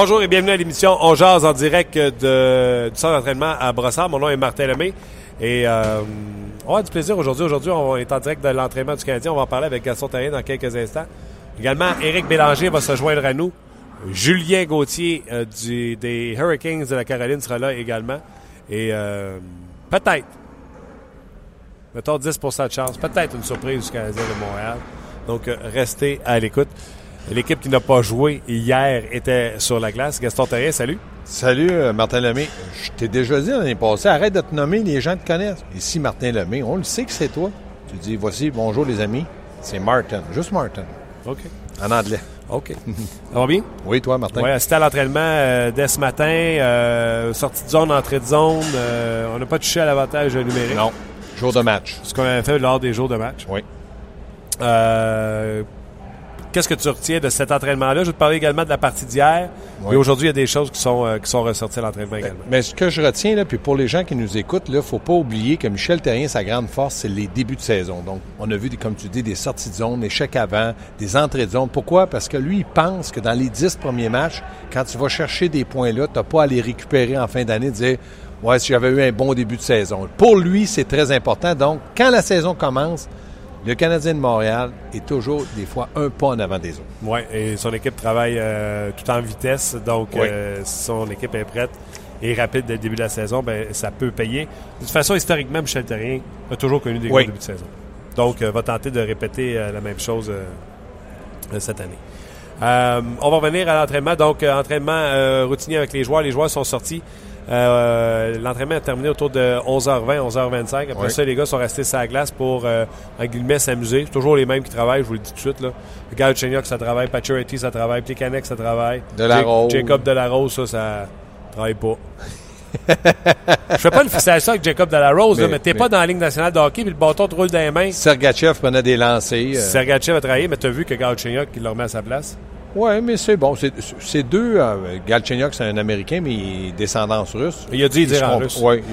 Bonjour et bienvenue à l'émission On jase en direct du centre d'entraînement à Brossard. Mon nom est Martin Lemay et euh, on a du plaisir aujourd'hui. Aujourd'hui, on est en direct de l'entraînement du Canadien. On va en parler avec Gaston Terrien dans quelques instants. Également, Éric Bélanger va se joindre à nous. Julien Gauthier euh, du, des Hurricanes de la Caroline sera là également. Et euh, peut-être, mettons 10% de chance, peut-être une surprise du Canadien de Montréal. Donc, restez à l'écoute. L'équipe qui n'a pas joué hier était sur la glace. Gaston Terrien, salut. Salut, euh, Martin Lemay. Je t'ai déjà dit l'année passée, arrête de te nommer, les gens te connaissent. Ici, Martin Lemay, on le sait que c'est toi. Tu dis, voici, bonjour les amis, c'est Martin, juste Martin. OK. En anglais. OK. Ça va bien? Oui, toi, Martin. Oui, c'était à l'entraînement euh, dès ce matin. Euh, sortie de zone, entrée de zone. Euh, on n'a pas touché à l'avantage numérique. Non. Jour de match. Ce qu'on avait fait lors des jours de match. Oui. Qu'est-ce que tu retiens de cet entraînement-là? Je vais te parler également de la partie d'hier. Oui. Mais aujourd'hui, il y a des choses qui sont, euh, qui sont ressorties à l'entraînement également. Mais ce que je retiens, là, puis pour les gens qui nous écoutent, il ne faut pas oublier que Michel Terrien, sa grande force, c'est les débuts de saison. Donc, on a vu, comme tu dis, des sorties de zone, des chèques avant, des entrées de zone. Pourquoi? Parce que lui, il pense que dans les dix premiers matchs, quand tu vas chercher des points-là, tu n'as pas à les récupérer en fin d'année, dire Ouais, si j'avais eu un bon début de saison. Pour lui, c'est très important. Donc, quand la saison commence, le Canadien de Montréal est toujours, des fois, un pas en avant des autres. Oui, et son équipe travaille euh, tout en vitesse. Donc, Oui. euh, si son équipe est prête et rapide dès le début de la saison, ben, ça peut payer. De toute façon, historiquement, Michel Terrien a toujours connu des gros Oui. débuts de saison. Donc, euh, va tenter de répéter euh, la même chose cette année. On va revenir à l'entraînement. Donc, entraînement routinier avec les joueurs. Les joueurs sont sortis. Euh, L'entraînement a terminé autour de 11h20, 11h25. Après Oui. ça, les gars sont restés sur la glace pour, euh, en guillemets, s'amuser. C'est toujours les mêmes qui travaillent, je vous le dis tout de suite. Là. Gal Chenyok, ça travaille. Pacioretty, ça travaille. Plekanek, ça travaille. Delarose. Ja- Jacob Delarose, ça, ça travaille pas. je fais pas une fixation avec Jacob Delarose, là, Mais- mais t'es mais- pas dans la ligne nationale de hockey puis le bâton te roule dans les mains. Sergachev prenait des lancers. euh, Sergachev a travaillé, mais t'as vu que Galchenyuk, il le remet à sa place. Oui, mais c'est bon. C'est deux. Euh, Galchenyuk, c'est un Américain, mais il est d'ascendance russe. Il a Ils dire se en russe. ouais,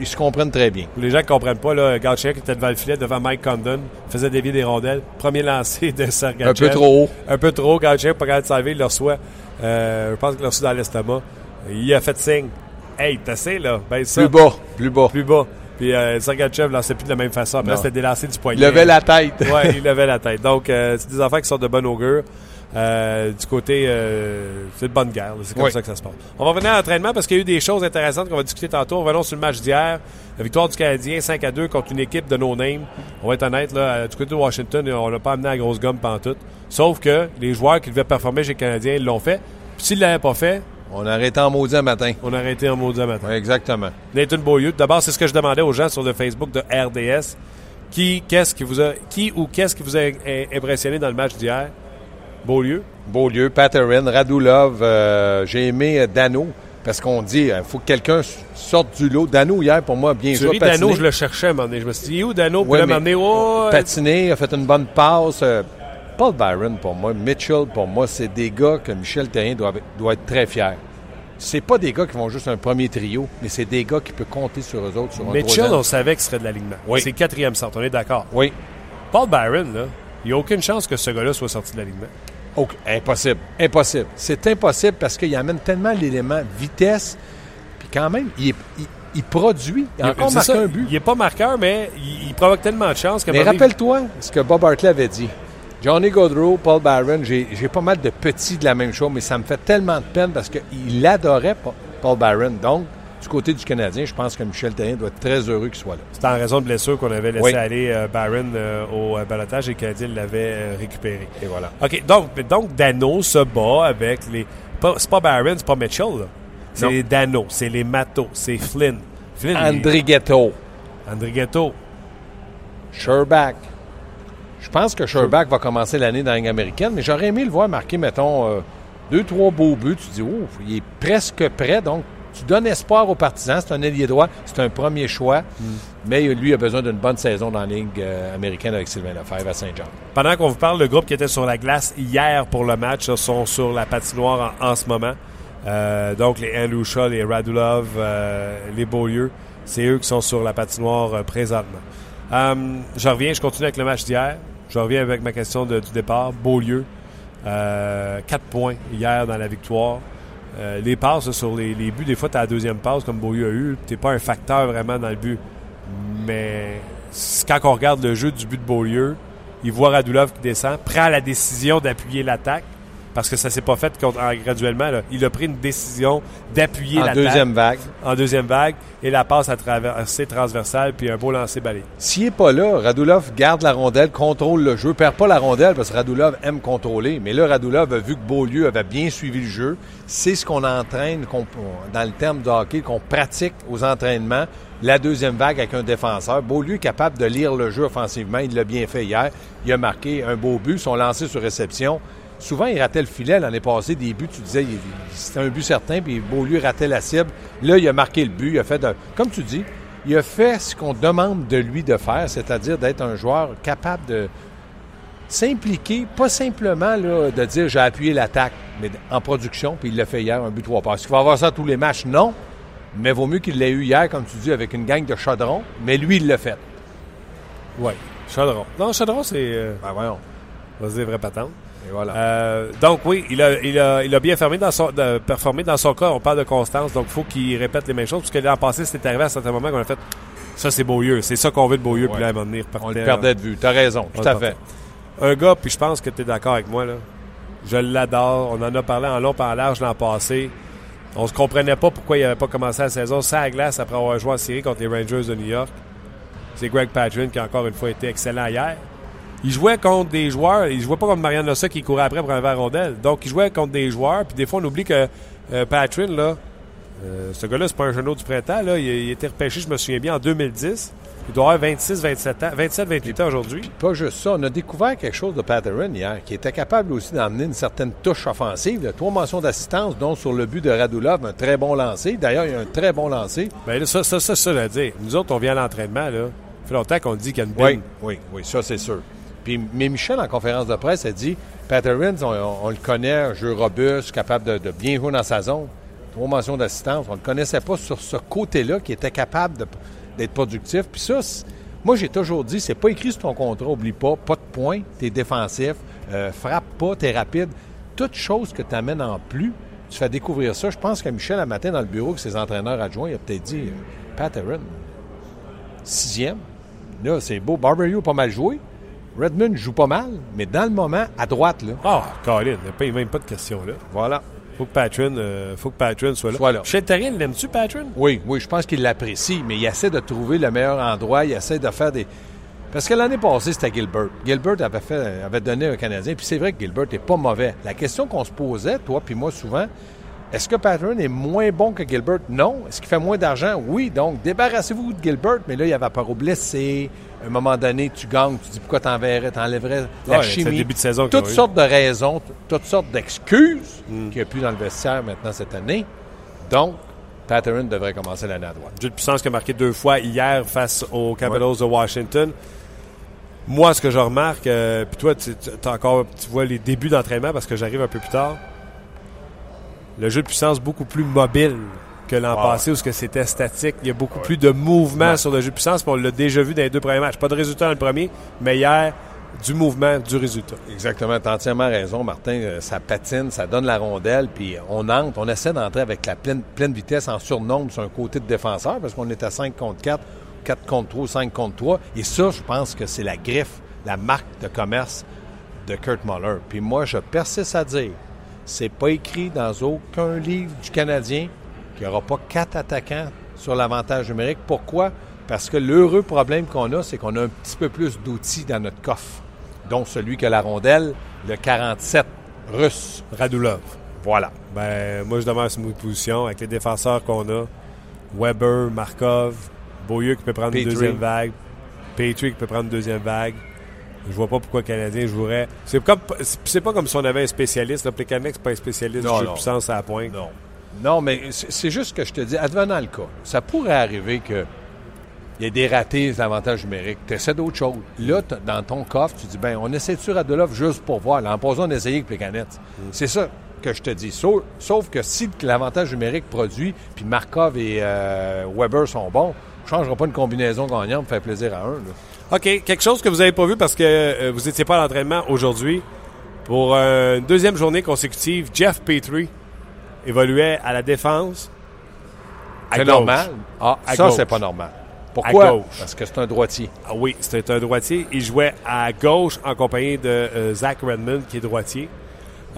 ils, se comprennent très bien. Pour les gens qui comprennent pas, là, Galchenyuk était devant le filet, devant Mike Condon, faisait dévier des rondelles. Premier lancé de Sergachev. Un peu trop haut. Un peu trop. Galchenyuk, pas capable de salver, il le reçoit. Euh, je pense qu'il l'a reçu dans l'estomac. Il a fait signe. Hey, t'as assez, là. Ben, ça. Plus bas, plus bas. Plus bas. Puis euh, Sergachev lançait plus de la même façon. Après, c'était délancé du poignet. Il levait la tête. ouais, il levait la tête. Donc, euh, c'est des affaires qui sont de bonne augure. Euh, du côté, euh, c'est de bonne guerre. C'est comme Oui. ça que ça se passe. On va revenir à l'entraînement parce qu'il y a eu des choses intéressantes qu'on va discuter tantôt. Revenons sur le match d'hier. La victoire du Canadien 5 à 2 contre une équipe de no-name. On va être honnête, là, euh, du côté de Washington, on l'a pas amené à la grosse gomme pantoute. Sauf que les joueurs qui devaient performer chez les Canadiens, ils l'ont fait. Puis s'ils l'avaient pas fait, On a arrêté en maudit un matin. on aurait été en maudit matin. Oui, exactement. Nathan Beaulieu. D'abord, c'est ce que je demandais aux gens sur le Facebook de RDS. Qui, qu'est-ce qui vous a, qui ou qu'est-ce qui vous a euh, impressionné dans le match d'hier? Beaulieu. Beaulieu, Patterin, Radulov. euh, J'ai aimé euh, Dano. Parce qu'on dit, il faut que quelqu'un sorte du lot. Dano, hier, pour moi, bien joué. Dano, je le cherchais à un moment donné. Je me suis dit, où Dano? Puis Ouais, oh, Patiné, a fait une bonne passe. euh, Paul Byron, pour moi, Mitchell, pour moi, c'est des gars que Michel Terrien doit, doit être très fier. C'est pas des gars qui vont juste un premier trio, mais c'est des gars qui peuvent compter sur eux autres. Sur un Mitchell, on savait qu'il serait de l'alignement. Oui. C'est quatrième centre, on est d'accord. Oui. Paul Byron, là, il n'y a aucune chance que ce gars-là soit sorti de l'alignement. Impossible. Impossible. C'est impossible parce qu'il amène tellement l'élément vitesse, puis quand même, il, est- il- il produit. Il a encore marqué un but. Il n'est pas marqueur, mais il, il provoque tellement de chances Mais rappelle-toi ce que Bob Hartley avait dit. Johnny Gaudreau, Paul Byron, j'ai pas mal de petits de la même chose, mais ça me fait tellement de peine parce qu'il adorait Pa- Paul Byron. Donc, du côté du Canadien, je pense que Michel Terrien doit être très heureux qu'il soit là. C'est en raison de blessure qu'on avait laissé Oui. aller euh, Byron euh, au euh, balotage et que Canadien l'avait récupéré. Et voilà. OK, donc, donc Dano se bat avec les. C'est pas Byron, c'est pas Mitchell, là. C'est les Dano, c'est les Mato, c'est Flynn. Flynn, il- Andrighetto, Andrighetto. Sherbach. Je pense que Sherbach va commencer l'année dans la Ligue américaine, mais j'aurais aimé le voir marquer, mettons, euh, deux, trois beaux buts. Tu dis, oh, il est presque prêt. Donc, tu donnes espoir aux partisans. C'est un ailier droit. C'est un premier choix. Mais lui a besoin d'une bonne saison dans la Ligue euh, américaine avec Sylvain Lefebvre à Saint-Jean. Pendant qu'on vous parle, le groupe qui était sur la glace hier pour le match sont sur la patinoire en, ce moment. Euh, donc, les Andrew les Radulov, euh, les Beaulieu, c'est eux qui sont sur la patinoire présentement. Je reviens, je continue avec le match d'hier. Je reviens avec ma question du départ. Beaulieu, Euh, quatre points hier dans la victoire. Euh, les passes sur les, buts, des fois, tu la deuxième passe comme Beaulieu a eu. Tu pas un facteur vraiment dans le but. Mais quand on regarde le jeu du but de Beaulieu, il voit Radulov qui descend, prend la décision d'appuyer l'attaque parce que ça s'est pas fait graduellement. Il a pris une décision d'appuyer la deuxième vague. En deuxième vague. Et la passe à traverser transversale, puis un beau lancer balai. S'il n'est pas là, Radulov garde la rondelle, contrôle le jeu, perd pas la rondelle parce que Radulov aime contrôler. Mais là, Radulov a vu que Beaulieu avait bien suivi le jeu. C'est ce qu'on entraîne dans le terme de hockey, qu'on pratique aux entraînements. La deuxième vague avec un défenseur. Beaulieu est capable de lire le jeu offensivement. Il l'a bien fait hier. Il a marqué un beau but. Son lancer sur réception souvent, il ratait le filet l'année passée. Des buts, tu disais, c'était un but certain, puis Beaulieu ratait la cible. Là, il a marqué le but. Il a fait, comme tu dis, il a fait ce qu'on demande de lui de faire, c'est-à-dire d'être un joueur capable de s'impliquer, pas simplement là, de dire j'ai appuyé l'attaque, mais en production, puis il l'a fait hier, un but trois passes. Est-ce qu'il va avoir ça tous les matchs? Non. Mais vaut mieux qu'il l'ait eu hier, comme tu dis, avec une gang de chaudrons. Mais lui, il l'a fait. Oui, chaudron. Non, chaudron, c'est. Euh... Ben voyons. Vas-y, vrai patente. Voilà. Euh, donc oui, il a, il, a, il a bien fermé dans son, de, performé dans son cas. On parle de constance, donc il faut qu'il répète les mêmes choses. Parce que l'an passé, c'était arrivé à un certain moment qu'on a fait ça, c'est Beaulieu. C'est ça qu'on veut de Beaulieu. Puis là, à venir On le perdait de vue. T'as raison, tout à fait. Un gars, puis je pense que tu es d'accord avec moi, là. Je l'adore. On en a parlé en long et en large l'an passé. On se comprenait pas pourquoi il n'avait pas commencé la saison sans la glace après avoir joué en série contre les Rangers de New York. C'est Greg Patrin qui a encore une fois été excellent hier. Il jouait contre des joueurs, il jouait pas comme Marianne Lossa qui courait après pour un verre rondelle. Donc, il jouait contre des joueurs, puis des fois, on oublie que euh, Patrin, là, euh, ce gars-là, c'est pas un genou du printemps, là. Il, été repêché, je me souviens bien, en 2010. Il doit avoir 26, 27 ans, 27, 28 ans aujourd'hui. Pas juste ça. On a découvert quelque chose de Patterson hier, qui était capable aussi d'emmener une certaine touche offensive. a trois mentions d'assistance, dont sur le but de Radulov, un très bon lancer. D'ailleurs, il y a un très bon lancer. Bien, ça, ça, ça, ça, à dire. Nous autres, on vient à l'entraînement, là. Ça fait longtemps qu'on dit qu'il y a une Oui, oui, oui, ça, c'est sûr mais Michel, en conférence de presse, a dit Patterson, on, le connaît, un jeu robuste, capable de, bien jouer dans sa zone. Trois mentions d'assistance. On ne le connaissait pas sur ce côté-là, qui était capable d'être productif. Puis ça, moi, j'ai toujours dit c'est pas écrit sur ton contrat, oublie pas, pas de points, es défensif, euh, frappe pas, es rapide. Toute chose que tu amènes en plus, tu fais découvrir ça. Je pense que Michel, un matin, dans le bureau, que ses entraîneurs adjoints, il a peut-être dit euh, Patterson, sixième. Là, c'est beau. Barberio pas mal joué. Redmond joue pas mal, mais dans le moment, à droite, là. Ah, oh, Colin, il n'y a même pas de question, là. Voilà. Faut que Patron, euh, faut que Patron soit là. Soit là. Chez l'aimes-tu, Patron? Oui, oui, je pense qu'il l'apprécie, mais il essaie de trouver le meilleur endroit, il essaie de faire des. Parce que l'année passée, c'était Gilbert. Gilbert avait, fait, avait donné un Canadien, puis c'est vrai que Gilbert n'est pas mauvais. La question qu'on se posait, toi puis moi, souvent, est-ce que Patron est moins bon que Gilbert? Non. Est-ce qu'il fait moins d'argent? Oui. Donc, débarrassez-vous de Gilbert, mais là, il y avait au blessé, à un moment donné, tu gagnes, tu dis pourquoi t'enverrais, t'enlèverais la chimie? Début de saison toutes sortes de raisons, toutes sortes d'excuses mm. qu'il n'y a plus dans le vestiaire maintenant cette année. Donc, Patterson devrait commencer l'année à droite. Jeu de puissance qui a marqué deux fois hier face aux Capitals de Washington. Moi, ce que je remarque, euh, puis toi, tu, encore, tu vois les débuts d'entraînement parce que j'arrive un peu plus tard. Le jeu de puissance beaucoup plus mobile que l'an passé où c'était statique. Il y a beaucoup plus de mouvement sur le jeu de puissance. on l'a déjà vu dans les deux premiers matchs. Pas de résultat dans le premier, mais hier, du mouvement, du résultat. Exactement. Tu as entièrement raison, Martin. Euh, ça patine, ça donne la rondelle, puis on entre, on essaie d'entrer avec la pleine, pleine vitesse en surnombre sur un côté de défenseur parce qu'on est à 5 contre 4, 4 contre 3, 5 contre 3. Et ça, je pense que c'est la griffe, la marque de commerce de Kurt Muller. Puis moi, je persiste à dire, c'est pas écrit dans aucun livre du Canadien qu'il n'y aura pas quatre attaquants sur l'avantage numérique. Pourquoi? Parce que l'heureux problème qu'on a, c'est qu'on a un petit peu plus d'outils dans notre coffre, dont celui que la rondelle, le 47 russe. Radulov. Voilà. Ben, moi, je demande une position avec les défenseurs qu'on a. Weber, Markov, Beaulieu qui peut prendre une deuxième vague, Petrie qui peut prendre une deuxième vague. Je vois pas pourquoi le Canadien jouerait. C'est comme c'est pas comme si on avait un spécialiste. Le Plekanec, c'est pas un spécialiste du jeu de puissance à la pointe. Non. Non, mais c'est juste que je te dis, advenant le cas, ça pourrait arriver que il y ait des ratés d'avantages numériques. Tu essaies d'autres choses. Là, dans ton coffre, tu dis, ben, on essaie-tu Radulov juste pour voir? L'an passé, on essayait avec les canettes. Mm. C'est ça que je te dis. Sauf, que si l'avantage numérique produit, puis Markov et euh, Weber sont bons, on ne changera pas une combinaison gagnante pour faire plaisir à un. OK. Quelque chose que vous n'avez pas vu parce que euh, vous n'étiez pas à l'entraînement aujourd'hui. Pour une deuxième journée consécutive, Jeff Petrie évoluait à la défense. C'est normal. Ah, ça, c'est pas normal. Pourquoi? Parce que c'est un droitier. Ah oui, c'était un droitier. Il jouait à gauche en compagnie de euh, Zach Redmond, qui est droitier.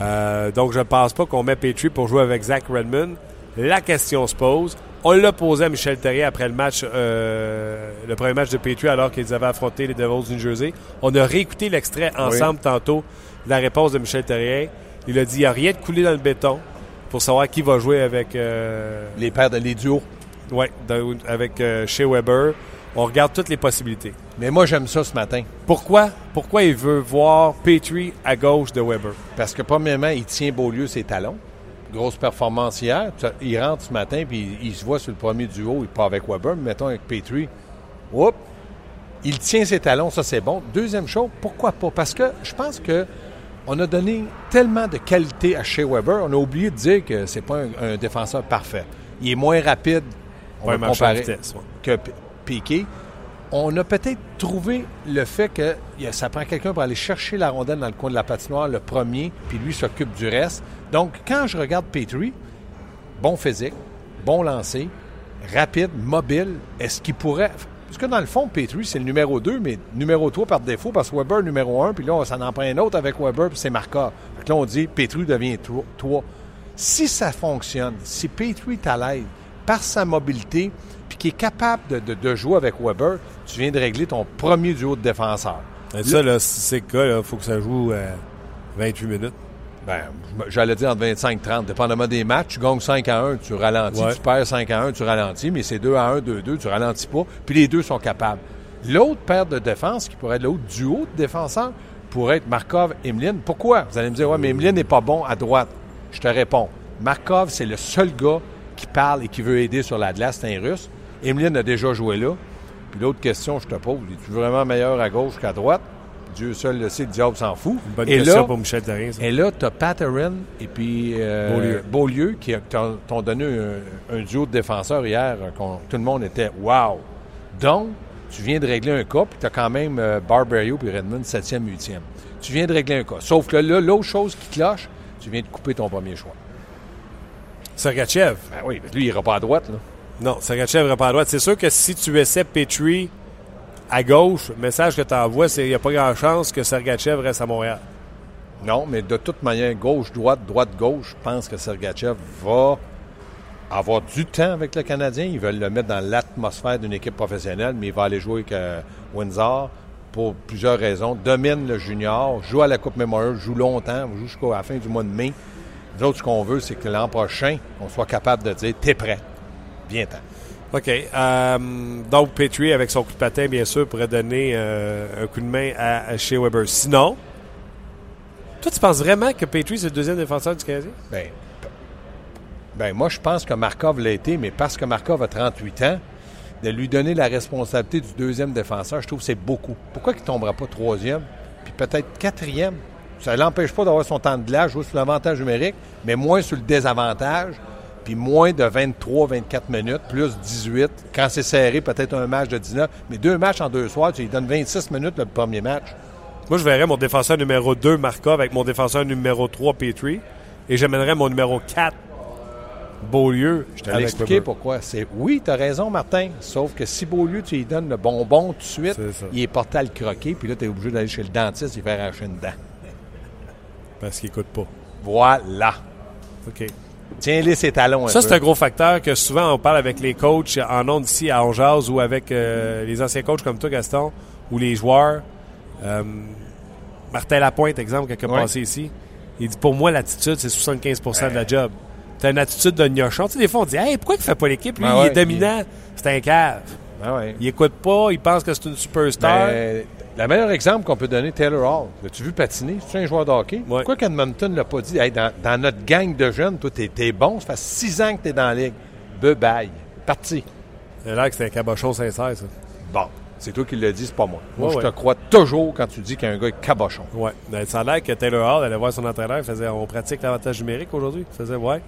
Euh, donc, je ne pense pas qu'on met Petrie pour jouer avec Zach Redmond. La question se pose. On l'a posé à Michel Terrier après le match, euh, le premier match de Petrie, alors qu'ils avaient affronté les Devils du New Jersey. On a réécouté l'extrait ensemble tantôt de la réponse de Michel Terrier. Il a dit il n'y a rien de coulé dans le béton pour savoir qui va jouer avec. les paires de les duos. Oui, avec euh, Shea Weber. On regarde toutes les possibilités. Mais moi, j'aime ça ce matin. Pourquoi? Pourquoi il veut voir Petrie à gauche de Weber? Parce que, premièrement, il tient Beaulieu ses talons. Grosse performance hier. Il rentre ce matin, puis il, se voit sur le premier duo. Il part avec Weber, mais mettons avec Petrie. Oups! Il tient ses talons, ça c'est bon. Deuxième chose, pourquoi pas? Parce que je pense que on a donné tellement de qualité à Shea Weber, on a oublié de dire que c'est pas un défenseur parfait. Il est moins rapide on va comparer que Piqué. On a peut-être trouvé le fait que ça prend quelqu'un pour aller chercher la rondelle dans le coin de la patinoire, le premier, puis lui s'occupe du reste. Donc, quand je regarde Petrie, bon physique, bon lancer, rapide, mobile, est-ce qu'il pourrait. Parce que dans le fond, Petrie, c'est le numéro 2, mais numéro 3 par défaut, parce que Weber numéro 1, puis là, ça en prend un autre avec Weber, puis c'est Marca. Donc là, on dit Petrie devient 3. Si ça fonctionne, si Petrie est à l'aide, par sa mobilité, puis qui est capable de, jouer avec Weber, tu viens de régler ton premier duo de défenseurs. ça, là, si c'est le cas, il faut que ça joue 28 minutes. Ben, j'allais dire entre 25 et 30, dépendamment des matchs. Tu gagnes 5 à 1, tu ralentis. Tu perds 5 à 1, tu ralentis. Mais c'est 2 à 1, 2 2, tu ralentis pas. Puis les deux sont capables. L'autre paire de défense, qui pourrait être l'autre duo de défenseurs, pourrait être Markov et Emeline. Pourquoi? Vous allez me dire, ouais, mais Emeline n'est pas bon à droite. Je te réponds. Markov, c'est le seul gars qui parle et qui veut aider sur la glace, c'est un russe. Emeline a déjà joué là. Puis l'autre question, je te pose, es-tu vraiment meilleur à gauche qu'à droite? Dieu seul le sait, le diable s'en fout. Une bonne question pour Michel Therrien. Et là, tu as Patterin et puis euh, Beaulieu. qui t'ont donné un, duo de défenseurs hier. Euh, tout le monde était « wow ». Donc, tu viens de régler un cas, puis tu as quand même euh, Barbario puis Redmond 7e, 8e. Tu viens de régler un cas. Sauf que là, l'autre chose qui cloche, tu viens de couper ton premier choix. Sergachev. Ben oui, lui, il n'ira pas à droite. Là. Non, Sergachev n'ira pas à droite. C'est sûr que si tu essaies Petrie à gauche, le message que tu envoies, c'est qu'il n'y a pas grand chance que Sergachev reste à Montréal. Non, mais de toute manière, gauche-droite, droite-gauche, je pense que Sergachev va avoir du temps avec le Canadien. Ils veulent le mettre dans l'atmosphère d'une équipe professionnelle, mais il va aller jouer avec euh, Windsor pour plusieurs raisons. Domine le junior, joue à la Coupe Memorial, joue longtemps, joue jusqu'à la fin du mois de mai. Nous autres, ce qu'on veut, c'est que l'an prochain, on soit capable de dire T'es prêt. Viens-t'en. OK. Euh, donc, Petrie, avec son coup de patin, bien sûr, pourrait donner euh, un coup de main à, Shea Weber. Sinon, toi, tu penses vraiment que Petrie, c'est le deuxième défenseur du Canadien? Bien, ben, moi, je pense que Markov l'a été, mais parce que Markov a 38 ans, de lui donner la responsabilité du deuxième défenseur, je trouve que c'est beaucoup. Pourquoi il ne tombera pas troisième, puis peut-être quatrième? Ça ne l'empêche pas d'avoir son temps de glace, jouer sur l'avantage numérique, mais moins sur le désavantage, puis moins de 23-24 minutes, plus 18. Quand c'est serré, peut-être un match de 19. Mais deux matchs en deux soirs, tu lui donnes 26 minutes le premier match. Moi, je verrais mon défenseur numéro 2, Markov, avec mon défenseur numéro 3, Petrie. Et j'amènerais mon numéro 4, Beaulieu. Je te expliqué pourquoi. C'est Oui, tu as raison, Martin. Sauf que si Beaulieu, tu lui donnes le bonbon tout de suite, il est porté à le croquer, puis là, tu es obligé d'aller chez le dentiste et faire arracher une dent. Parce qu'il n'écoute pas. Voilà. OK. Tiens-les ses talons. Ça, c'est un gros facteur que souvent on parle avec les coachs en ondes ici à Ongeaz ou avec euh, les anciens coachs comme toi, Gaston, ou les joueurs. Euh, Martin Lapointe, exemple, qui a passé ici. Il dit Pour moi, l'attitude, c'est 75% de la job. T'as une attitude de gnochon. Tu sais, des fois, on dit Hey, pourquoi il fait pas l'équipe? Lui, il est dominant. C'est un cave. Il écoute pas, il pense que c'est une superstar. Le meilleur exemple qu'on peut donner, Taylor Hall. L'as-tu vu patiner? C'est un joueur de hockey? Pourquoi qu'Edmonton ne l'a pas dit? dans, notre gang de jeunes, toi, t'es, bon. Ça fait six ans que t'es dans la ligue. Bye-bye. Parti. C'est là que c'est un cabochon sincère, ça. Bon. C'est toi qui le dis, c'est pas moi. Moi, je te crois toujours quand tu dis qu'il y a un gars cabochon. Oui. Ben, ça a l'air que Taylor Hall allait voir son entraîneur. Il faisait On pratique l'avantage numérique aujourd'hui. Il faisait Ouais.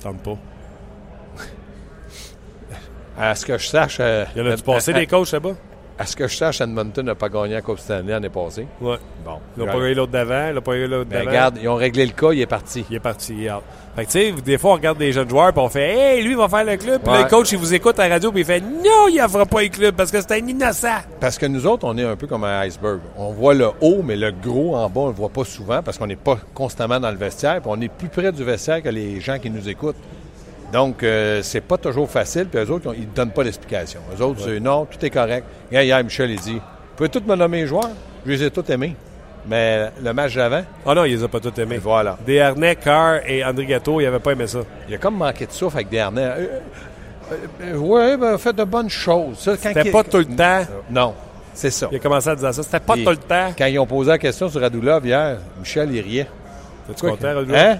Tente pas. À ce que je sache. Euh, il y en a-tu passé des coachs là-bas? À ce que je sache, Edmonton n'a pas gagné la Coupe Stanley l'année passée. Ouais. Bon. Ils n'ont pas eu l'autre d'avant, ils n'ont pas eu l'autre Ben, d'avant. regarde, ils ont réglé le cas, il est parti. Il est parti. Fait que, tu sais, des fois, on regarde des jeunes joueurs, puis on fait, hey, lui, il va faire le club. Puis Ouais. le coach, il vous écoute à la radio, puis il fait, non, il ne fera pas le club parce que c'est un innocent. Parce que nous autres, on est un peu comme un iceberg. On voit le haut, mais le gros en bas, on le voit pas souvent parce qu'on n'est pas constamment dans le vestiaire. Puis on est plus près du vestiaire que les gens qui nous écoutent. Donc, euh, c'est pas toujours facile. Puis eux autres, ils ne donnent pas d'explication. Eux autres, c'est non, tout est correct. Regarde, hier, Michel, il dit Vous pouvez tous me nommer les joueurs Je les ai tous aimés. Mais le match d'avant, Ah non, il les a pas tous aimés. voilà. Desharnais, Carr et André Gâteau, ils n'avaient pas aimé ça. Il a comme manqué de souffle avec Dernay. Euh, euh, euh, ouais, ben, faites de bonnes choses. C'était il- pas tout le temps. Non, c'est ça. Il a commencé à dire ça. C'était pas tout le temps. Quand ils ont posé la question sur Radulov hier, Michel, il riait. Es-tu Quoi content, Rodrigo? Hein?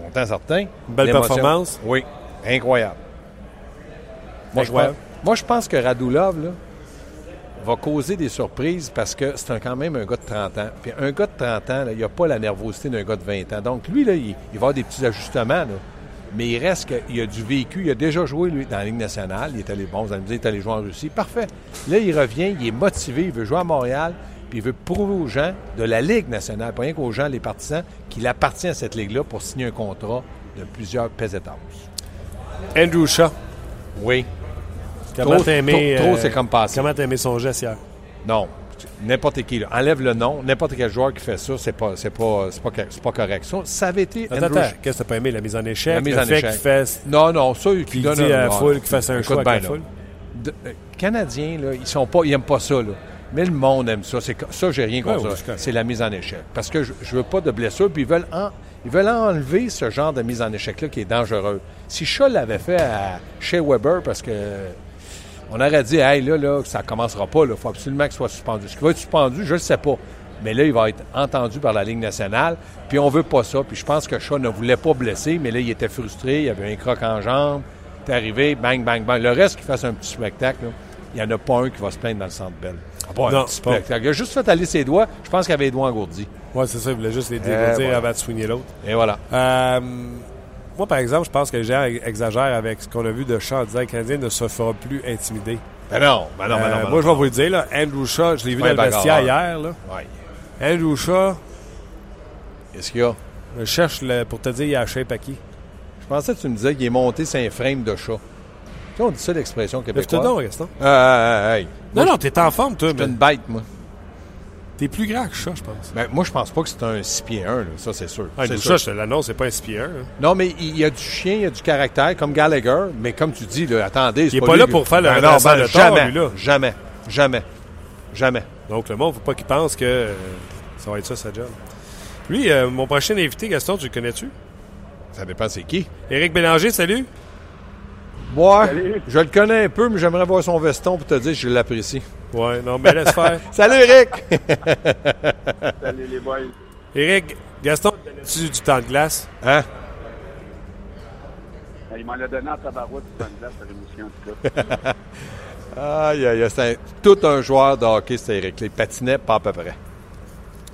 Content, certain. Une belle performance. Oui, incroyable. Moi, je pense, Incroyable. moi, je pense que Radulov là, va causer des surprises parce que c'est quand même un gars de 30 ans. Puis un gars de 30 ans, là, il n'a pas la nervosité d'un gars de 20 ans. Donc, lui, là, il, il va avoir des petits ajustements. là. Mais il reste qu'il a du vécu. Il a déjà joué, lui, dans la Ligue nationale. Il est allé, bon, vous allez me dire, il est allé jouer en Russie. Parfait. Là, il revient, il est motivé, il veut jouer à Montréal, puis il veut prouver aux gens de la Ligue nationale, pas rien qu'aux gens, les partisans, qu'il appartient à cette Ligue-là pour signer un contrat de plusieurs pesetas. Andrew Shaw. Oui. Comment Trop- t'as aimé, trop- trop, euh, c'est comme passé. Comment t'as aimé son geste hier? Non. N'importe qui. là. Enlève le nom. N'importe quel joueur qui fait ça, c'est pas, c'est pas, c'est pas, c'est pas correct. Ça, ça avait été. Attends, Andrew- attends. Qu'est-ce que t'as pas aimé? La mise en échec? La mise le en fait échec. fasse... Non, non, ça, il Qu'il donne dit à la foule qu'il fasse un choix avec bien, la foule. De- euh, Canadiens, là, ils sont pas, ils aiment pas ça, là. Mais le monde aime ça. C'est, ça, j'ai rien contre Ouais, ça. C'est la mise en échec. Parce que je, je veux pas de blessure, puis ils veulent, en- ils veulent enlever ce genre de mise en échec-là qui est dangereux. Si Shaw l'avait fait à chez Weber, parce que on aurait dit, hey, là, là, ça commencera pas, il faut absolument qu'il soit suspendu. Ce qui va être suspendu, je ne sais pas. Mais là, il va être entendu par la Ligue nationale, puis on veut pas ça. Puis je pense que Shaw ne voulait pas blesser, mais là, il était frustré, il avait un croc en jambe, est arrivé, bang, bang, bang. Le reste, qu'il fasse un petit spectacle, il n'y en a pas un qui va se plaindre dans le centre belle. Ah, pas Non, petit pas. Il a juste fait aller ses doigts, je pense qu'il avait les doigts engourdis. Ouais, c'est ça. Il voulait juste les Eh, dégourdir voilà. avant de soigner l'autre. Et voilà. Euh, moi, par exemple, je pense que les gens exagèrent avec ce qu'on a vu de Shaw en disant que le Canadien ne se fera plus intimider. Ben non, ben non, ben non. Euh, ben non. moi, je vais vous le dire, là, Andrew Shaw, je l'ai vu dans le vestiaire hier. Là. Ouais. Andrew Shaw, Qu'est-ce qu'il y a? je cherche le- pour te dire, il a la shape à qui? Je pensais que tu me disais qu'il est monté sur un frame de chat. On dit ça l'expression Lève-toi québécoise. donc, Gaston. Ah, ah, hey. Non, non, t'es en forme, toi. Je suis mais une bête, moi. T'es plus grand que Shaw, je pense. Ben, moi, je pense pas que c'est un 6 pieds 1, là. ça, c'est sûr. Ah, C'est je te l'annonce, c'est pas un spieur. hein. Non, mais il y a du chien, il y a du caractère, comme Gallagher, mais comme tu dis, là, attendez, c'est est pas là pour faire le Ben non, ben de tort, jamais, lui. Jamais, jamais, jamais. Donc, le monde, faut pas qu'il pense que euh, ça va être ça, sa job. Lui, euh, mon prochain invité, Gaston, tu le connais-tu? Ça dépend c'est qui. Éric Bélanger, salut. Salut. je le connais un peu, mais j'aimerais voir son veston pour te dire que je l'apprécie. Ouais, non, mais laisse faire. Salut, Eric! Salut les boys. Éric, Gaston, tu du temps de glace? Hein? Il m'en a donné en tabarouette du temps de glace à l'émission, en tout cas. Aïe, aïe, aïe, c'est tout un joueur de hockey, c'est Eric. Les patinets, pas à peu près.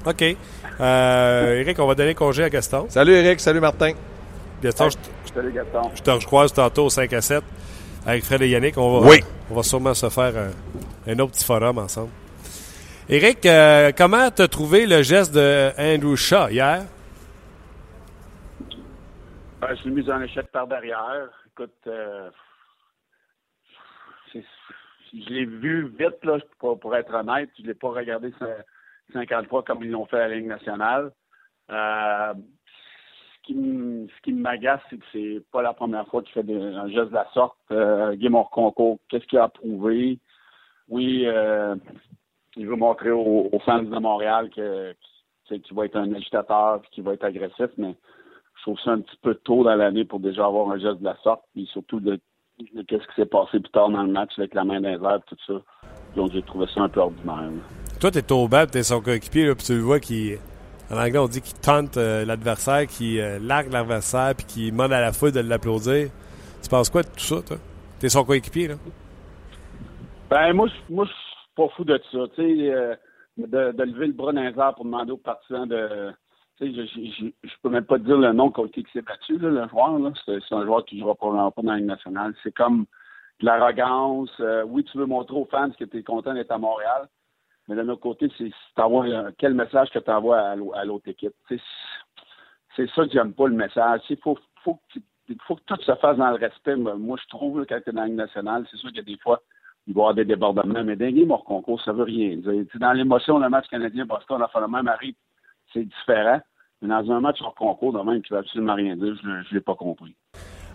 OK. Euh, Éric, on va donner congé à Gaston. Salut, Eric. Salut, Martin. Gaston, je, Salut Gaston. je te recroise tantôt au 5 à 7 avec Fred et Yannick. On va, Oui. on va sûrement se faire un, un autre petit forum ensemble. Éric, euh, comment t'as trouvé le geste de Andrew Shaw hier? Ben, je l'ai mis en échec par derrière. Écoute, euh, c'est- je l'ai vu vite, là, pour, pour être honnête. Je ne l'ai pas regardé cin- 50 fois comme ils l'ont fait à la Ligue nationale. Euh, qui m- ce qui m'agace, c'est que c'est pas la première fois qu'il fait des, un geste de la sorte. Euh, hors concours, qu'est-ce qu'il a prouvé? Oui, euh, il veut montrer aux, fans de Montréal que qu'il va être un agitateur et qu'il va être agressif, mais je trouve ça un petit peu tôt dans l'année pour déjà avoir un geste de la sorte, puis surtout de, qu'est-ce qui s'est passé plus tard dans le match avec la main airs, tout ça. Donc j'ai trouvé ça un peu ordinaire. Toi, t'es au t'es son coéquipier, puis tu le vois qui, en anglais, on dit qu'il tente euh, l'adversaire, qui euh, largue l'adversaire, puis qui demande à la foule de l'applaudir. Tu penses quoi de tout ça, toi? T'es son coéquipier, là? Ben moi, moi, je suis pas fou de ça. Tu sais, euh, de, lever le bras dans pour demander aux partisans de. Tu sais, je, je, peux même pas te dire le nom contre qui s'est battu, là, le joueur. Là. C'est, un joueur qui jouera probablement pas dans la nationale. C'est comme de l'arrogance. Euh, oui, tu veux montrer aux fans que tu es content d'être à Montréal, mais d'un autre côté, c'est quel message que tu envoies à, l'autre équipe. C'est ça que j'aime pas le message. Il faut, que tout se fasse dans le respect. Moi, je trouve, quand tu es dans la nationale, c'est sûr a des fois, il va y avoir des débordements, mais games hors concours, ça veut rien dire. Dans l'émotion, le match canadien-Boston, on a fait le même arrive, c'est différent. Mais dans un match hors concours, de même, qui ne absolument rien dire, je ne l'ai pas compris.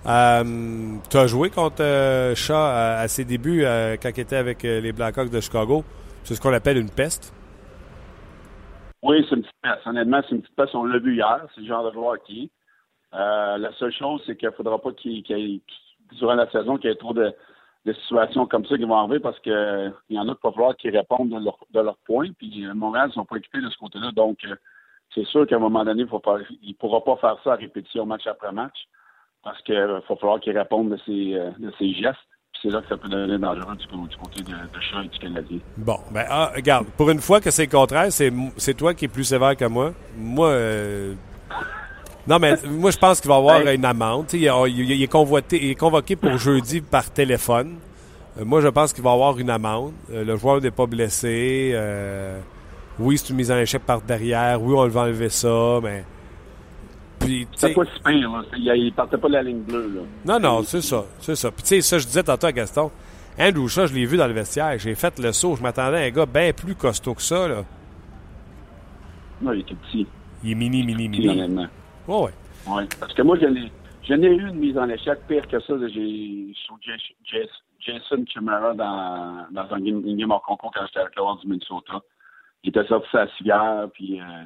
Euh, tu as joué contre euh, Shaw à, ses débuts euh, quand il était avec euh, les Blackhawks de Chicago. C'est ce qu'on appelle une peste? Oui, c'est une petite peste. Honnêtement, c'est une petite peste. On l'a vu hier. C'est le genre de joueur qui La seule chose, c'est qu'il ne faudra pas qu'il durant la saison, qu'il y ait trop de, situations comme ça qui vont arriver parce qu'il y en a qui va falloir qu'ils répondent de leur, de leur point. Puis Montréal ne sont pas équipés de ce côté-là. Donc, c'est sûr qu'à un moment donné, il ne pourra pas faire ça à répétition match après match parce qu'il va falloir qu'il réponde de euh, de ses gestes. C'est là que ça peut devenir dangereux du, côté de, de Chat et du Canadien. Bon, ben, ah, regarde, pour une fois que c'est le contraire, c'est toi qui es plus sévère que moi. Moi, euh, non, mais moi, je pense qu'il va y avoir une amende. Il, il, est convoité, il est convoqué pour jeudi par téléphone. Euh, moi, je pense qu'il va y avoir une amende. le joueur n'est pas blessé. oui, c'est une mise en échec par derrière. Oui, on va enlever ça, mais c'est pas si pire, là. Il, partait pas de la ligne bleue, là. Non, non, c'est ça. C'est ça. Puis, tu sais, ça, je disais tantôt à Gaston. Andrew Shaw, je l'ai vu dans le vestiaire. J'ai fait le saut. Je m'attendais à un gars bien plus costaud que ça, là. Non, il était petit. Il est mini, mini, mini. Honnêtement. Oh, ouais. Oui. Parce que moi, je n'ai eu une mise en échec pire que ça. J'ai sur Jason Chimera dans, dans un game, une game hors concours quand j'étais avec le du Minnesota il était sorti sa civière, puis euh,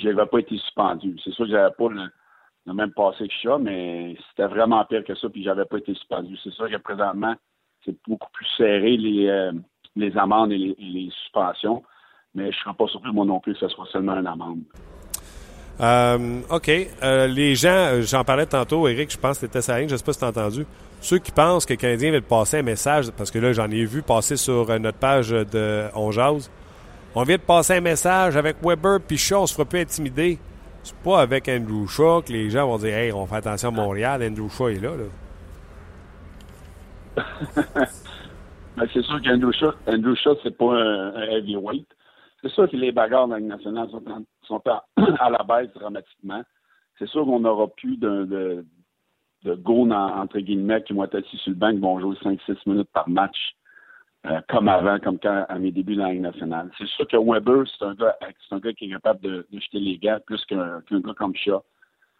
je n'avais pas été suspendu. C'est sûr que j'avais pas le, même passé que ça, mais c'était vraiment pire que ça, puis j'avais pas été suspendu. C'est sûr que présentement, c'est beaucoup plus serré les, euh, amendes et les, suspensions, mais je ne serais pas surpris, moi non plus, que ce soit seulement une amende. Euh, OK. les gens, j'en parlais tantôt, Eric, je pense que c'était ça, je ne sais pas si tu as entendu. Ceux qui pensent que le Canadien veut passer un message, parce que là, j'en ai vu passer sur notre page de On on vient de passer un message avec Weber puis Shaw, on se fera plus intimider. C'est pas avec Andrew Shaw que les gens vont dire Hey, on fait attention à Montréal, Andrew Shaw est là. ben, c'est sûr qu'Andrew Shaw, Andrew Shaw, c'est pas un, heavyweight. C'est sûr que les bagarres dans la nationale sont, à, la baisse dramatiquement. C'est sûr qu'on n'aura plus de, de, entre guillemets, qui vont être assis sur le banc, qui vont jouer 5-6 minutes par match euh, comme avant, comme quand à mes débuts dans la Ligue nationale. C'est sûr que Weber, c'est un gars, c'est un gars qui est capable de, jeter les gars plus qu'un, gars comme Shaw.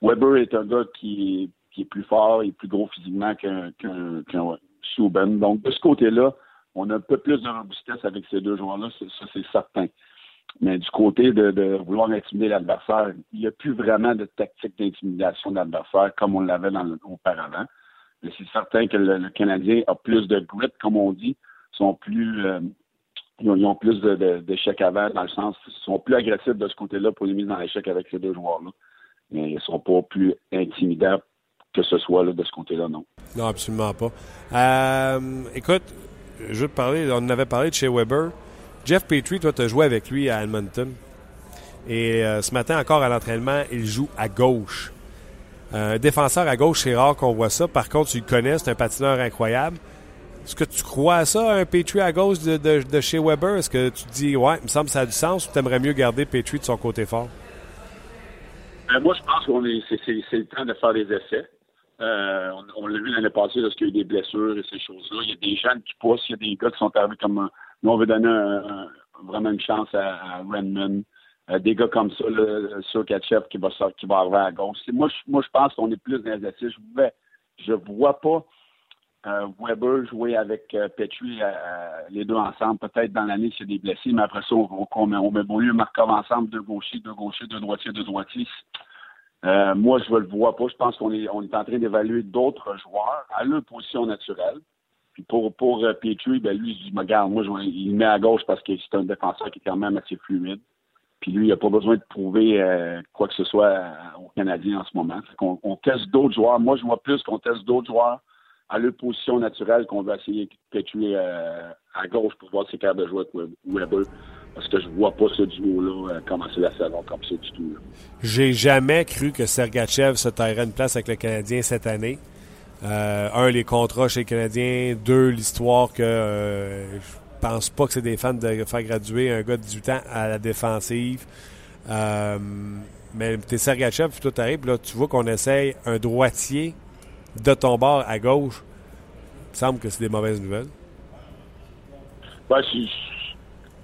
Weber est un gars qui, qui est plus fort et plus gros physiquement qu'un, qu'un, qu'un Souben. Donc, de ce côté-là, on a un peu plus de robustesse avec ces deux joueurs-là, ça c'est certain. Mais du côté de, vouloir intimider l'adversaire, il n'y a plus vraiment de tactique d'intimidation de l'adversaire comme on l'avait dans auparavant. Mais c'est certain que le, le Canadien a plus de grit, comme on dit, sont plus euh, ils, ont, plus de, avant, dans le sens ils sont plus agressifs de ce côté-là pour les mises dans l'échec avec ces deux joueurs-là. Mais ils ne sont pas plus intimidants que ce soit de ce côté-là, non. Non, absolument pas. Euh, écoute, je veux te parler, on avait parlé de chez Weber. Jeff Petrie, toi, tu as joué avec lui à Edmonton. Et euh, ce matin, encore à l'entraînement, il joue à gauche. Un défenseur à gauche, c'est rare qu'on voit ça. Par contre, tu le connais, c'est un patineur incroyable. Est-ce que tu crois à ça, un Petrie à gauche de, chez Weber? Est-ce que tu te dis, ouais, il me semble que ça a du sens ou tu aimerais mieux garder Petrie de son côté fort? Ben, moi, je pense qu'on est, c'est, le temps de faire des essais. Euh, on, l'a vu l'année passée lorsqu'il y a eu des blessures et ces choses-là. Il y a des jeunes qui poussent, il y a des gars qui sont arrivés comme. Nous, on veut donner vraiment une chance à, Redmond. Euh, des gars comme ça, là, sur Katchev qui va, qui va arriver à gauche. Moi, je, moi, je pense qu'on est plus dans les essais. Je ne vois pas euh, Weber jouer avec euh, euh, les deux ensemble, peut-être dans l'année s'il y a des blessés, mais après ça, on, met, on met Beaulieu ensemble, deux gauchers, deux gauchers, deux droitiers, deux droitiers. moi, je ne le vois pas. Je pense qu'on est, on est en train d'évaluer d'autres joueurs à leur position naturelle. Pour, pour ben lui, il me regarde, moi, je, il met à gauche parce que c'est un défenseur qui est quand même assez fluide. Puis lui, il n'a pas besoin de prouver quoi que ce soit aux Canadiens en ce moment. On teste d'autres joueurs. Moi, je vois plus qu'on teste d'autres joueurs à leur position naturelle qu'on va essayer de tuer euh, à gauche pour voir si c'est capable de jouer avec Weber. Parce que je vois pas ce duo-là euh, commencer la saison comme ça du tout. J'ai jamais cru que Sergachev se taillerait une place avec le Canadien cette année. Euh, un, les contrats chez les Canadiens. Deux, l'histoire que euh, je pense pas que c'est des fans de faire graduer un gars de 18 ans à la défensive. Mais t'es Sergachev, puis tout arrive, là, tu vois qu'on essaye un droitier de ton bord à gauche. Il me semble que c'est des mauvaises nouvelles. Ben,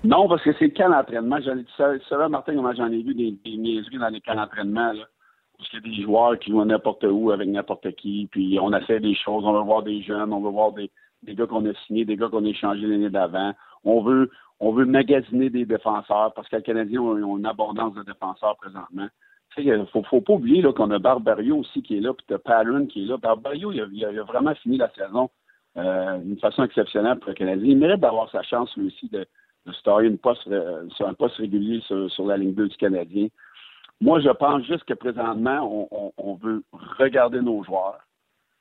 non, parce que c'est le camp d'entraînement. Tu savais, Martin, comment j'en ai vu des, des dans les camps d'entraînement. Parce qu'il y a des joueurs qui vont n'importe où avec n'importe qui, puis on essaie des choses. On veut voir des jeunes, on veut voir des, des gars qu'on a signés, des gars qu'on a échangés l'année d'avant. On veut, on veut magasiner des défenseurs parce que les Canadiens ont, une abondance de défenseurs présentement. Il ne faut, faut, pas oublier qu'on a Barbario aussi qui est là, puis tu as qui est là. Barbario, il a, vraiment fini la saison euh, d'une façon exceptionnelle pour le Canadien. Il mérite d'avoir sa chance, lui aussi, de, de starter une poste, euh, sur un poste régulier sur, la ligne 2 du Canadien. Moi, je pense juste que présentement, on, veut regarder nos joueurs.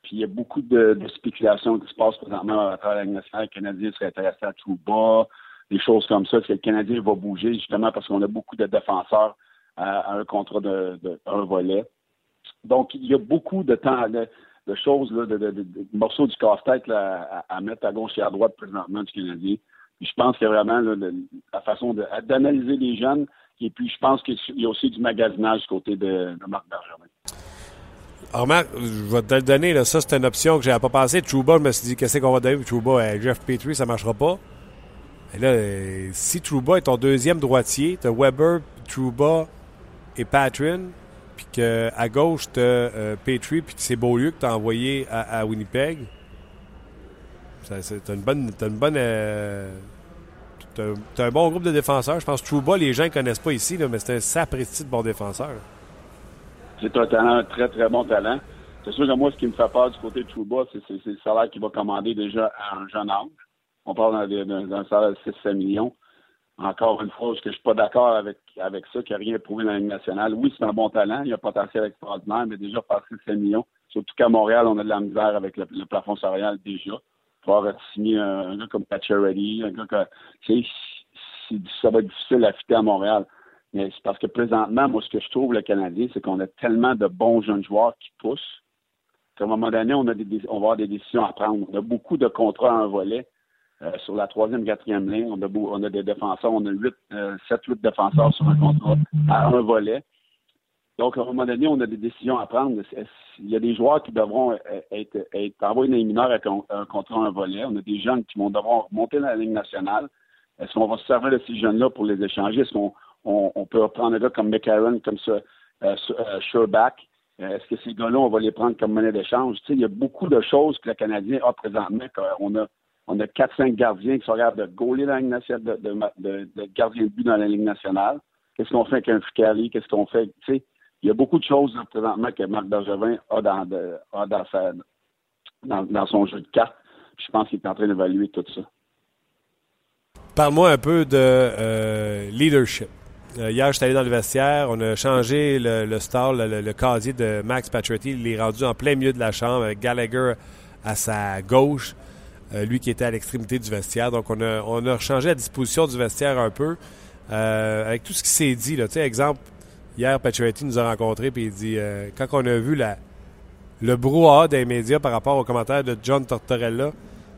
Puis il y a beaucoup de, spéculations qui se passent présentement à travers la. Le Canadien serait intéressé à tout bas, des choses comme ça. que le Canadien va bouger justement parce qu'on a beaucoup de défenseurs à, un contrat de, un volet. Donc, il y a beaucoup de temps, de, choses, de, morceaux du casse-tête à, mettre à gauche et à droite présentement du Canadien. je pense a vraiment la façon d'analyser les jeunes. Et puis, je pense qu'il y a aussi du magasinage du côté de, Marc Bergeron. Alors, Marc, je vais te le donner. Ça, c'est une option que j'avais pas pensé. Trouba, je me suis dit, qu'est-ce qu'on va donner? Trouba à Jeff Petrie, ça marchera pas. Et là, si Trouba est ton deuxième droitier, tu as Weber, Trouba et Patrin, puis qu'à gauche, tu euh, Petrie, puis c'est Beaulieu que tu as envoyé à, Winnipeg. Tu as une bonne. As une bonne euh, t'as, un bon groupe de défenseurs. Je pense que Trouba, les gens ne connaissent pas ici, là, mais c'est un sapristi de bon défenseur. C'est un talent, un très, très bon talent. C'est sûr que moi, ce qui me fait peur du côté de Trouba, c'est, c'est le salaire qu'il va commander déjà à un jeune âge. On parle d'un salaire de 6 millions. Encore une fois, je ne suis pas d'accord avec, avec ça, qu'il n'y a rien prouvé dans la Ligue nationale. Oui, c'est un bon talent, il a un potentiel extraordinaire, mais déjà passé 5 millions. Surtout qu'à Montréal, on a de la misère avec le, plafond salarial déjà. Il va signer un, un, gars comme Reddy, un gars que ça va être difficile à fitter à Montréal. Mais c'est parce que présentement, moi, ce que je trouve le Canadien, c'est qu'on a tellement de bons jeunes joueurs qui poussent qu'à un moment donné, on, a des, on va avoir des décisions à prendre. On a beaucoup de contrats à un volet. Euh, sur la troisième, quatrième ligne, on a, on a des défenseurs, on a huit, euh, sept, huit défenseurs sur un contrat à un volet. Donc, à un moment donné, on a des décisions à prendre. Il y a des joueurs qui devront être, être envoyés dans les mineurs avec un, contrat à un volet. On a des jeunes qui vont devoir monter dans la ligne nationale. Est-ce qu'on va se servir de ces jeunes-là pour les échanger? Est-ce qu'on on, peut prendre un gars comme McCarron, comme ça, euh, Sherback? Est-ce que ces gars-là, on va les prendre comme monnaie d'échange? il y a beaucoup de choses que le Canadien a présentement. On a on a 4-5 gardiens qui sont capables de gauler dans la Ligue nationale, de, de, gardien de but dans la Ligue nationale. Qu'est-ce qu'on fait avec un Ficali? Qu'est-ce qu'on fait? Tu sais, il y a beaucoup de choses présentement que Marc Bergevin a dans, a dans, son jeu de cartes. Je pense qu'il est en train d'évaluer tout ça. Parle-moi un peu de euh, leadership. Euh, hier, je suis allé dans le vestiaire. On a changé le, star, le, le, casier de Max Pacioretty. Il est rendu en plein milieu de la chambre avec Gallagher à sa gauche. Euh, lui qui était à l'extrémité du vestiaire. Donc, on a, on a changé la disposition du vestiaire un peu euh, avec tout ce qui s'est dit. Là. Tu sais, exemple, hier, Pacioretty nous a rencontrés et il dit euh, quand on a vu la, le brouhaha des médias par rapport aux commentaires de John Tortorella,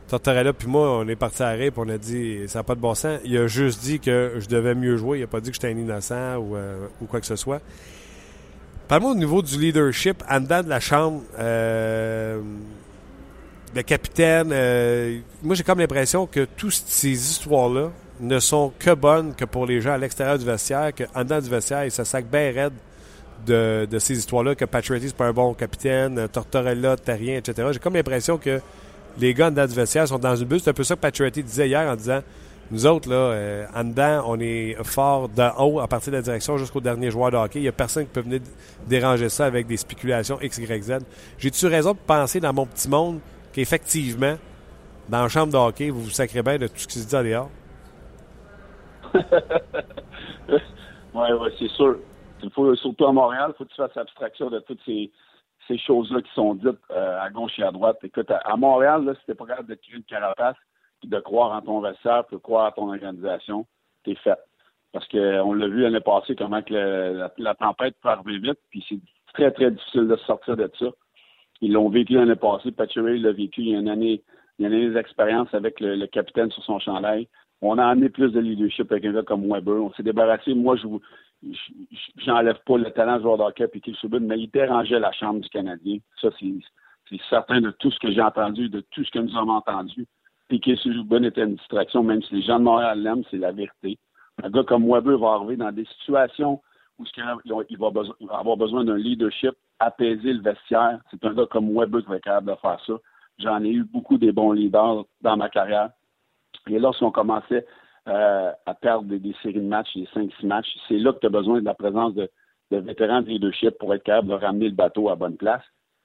Tortorella puis moi, on est parti à rire on a dit ça n'a pas de bon sens. Il a juste dit que je devais mieux jouer. Il n'a pas dit que j'étais un innocent ou, ou, quoi que ce soit. Parle-moi au niveau du leadership en dedans de la chambre le capitaine, euh, moi j'ai comme l'impression que toutes ces histoires-là ne sont que bonnes que pour les gens à l'extérieur du vestiaire, qu'en dedans du vestiaire, ils se sacent bien raide de, de ces histoires-là, que Patrick c'est pas un bon capitaine, Tortorella, Terrien, etc. J'ai comme l'impression que les gars en dedans du vestiaire sont dans une bulle. C'est un peu ça que Patrick disait hier en disant nous autres, là, euh, en dedans, on est fort de haut à partir de la direction jusqu'au dernier joueur de hockey. Il n'y a personne qui peut venir déranger ça avec des spéculations X, Y, Z. J'ai-tu raison de penser dans mon petit monde qu'effectivement, dans la chambre de hockey, vous vous sacrez bien de tout ce qui se dit à dehors? oui, c'est sûr. Faut, surtout à Montréal, il faut que tu fasses abstraction de toutes ces, choses-là qui sont dites euh, à gauche et à droite. Écoute, à, Montréal, là, si pas capable de tirer une carapace de croire en ton vestiaire, de croire en ton organisation, t'es fait. Parce qu'on l'a vu l'année passée, comment que la, tempête peut arriver vite, puis c'est très, très difficile de sortir de ça. Ils l'ont vécu l'année passée. Pacioretty l'a vécu il y a une année, il y a une année d'expérience avec le, capitaine sur son chandail. On a amené plus de leadership avec un gars comme Weber. On s'est débarrassé. Moi, je j'enlève pas le talent du joueur d'hockey et Subban, mais il dérangeait la chambre du Canadien. Ça, c'est certain de tout ce que j'ai entendu, de tout ce que nous avons entendu. Piquet Subban était une distraction, même si les gens de Montréal l'aiment, c'est la vérité. Un gars comme Weber va arriver dans des situations il va avoir besoin d'un leadership, apaiser le vestiaire. C'est un gars comme Weber qui va être capable de faire ça. J'en ai eu beaucoup des bons leaders dans ma carrière. Et lorsqu'on commençait euh, à perdre des, séries de matchs, des 5-6 matchs, c'est là que tu as besoin de la présence de, vétérans de leadership pour être capable de ramener le bateau à bonne place.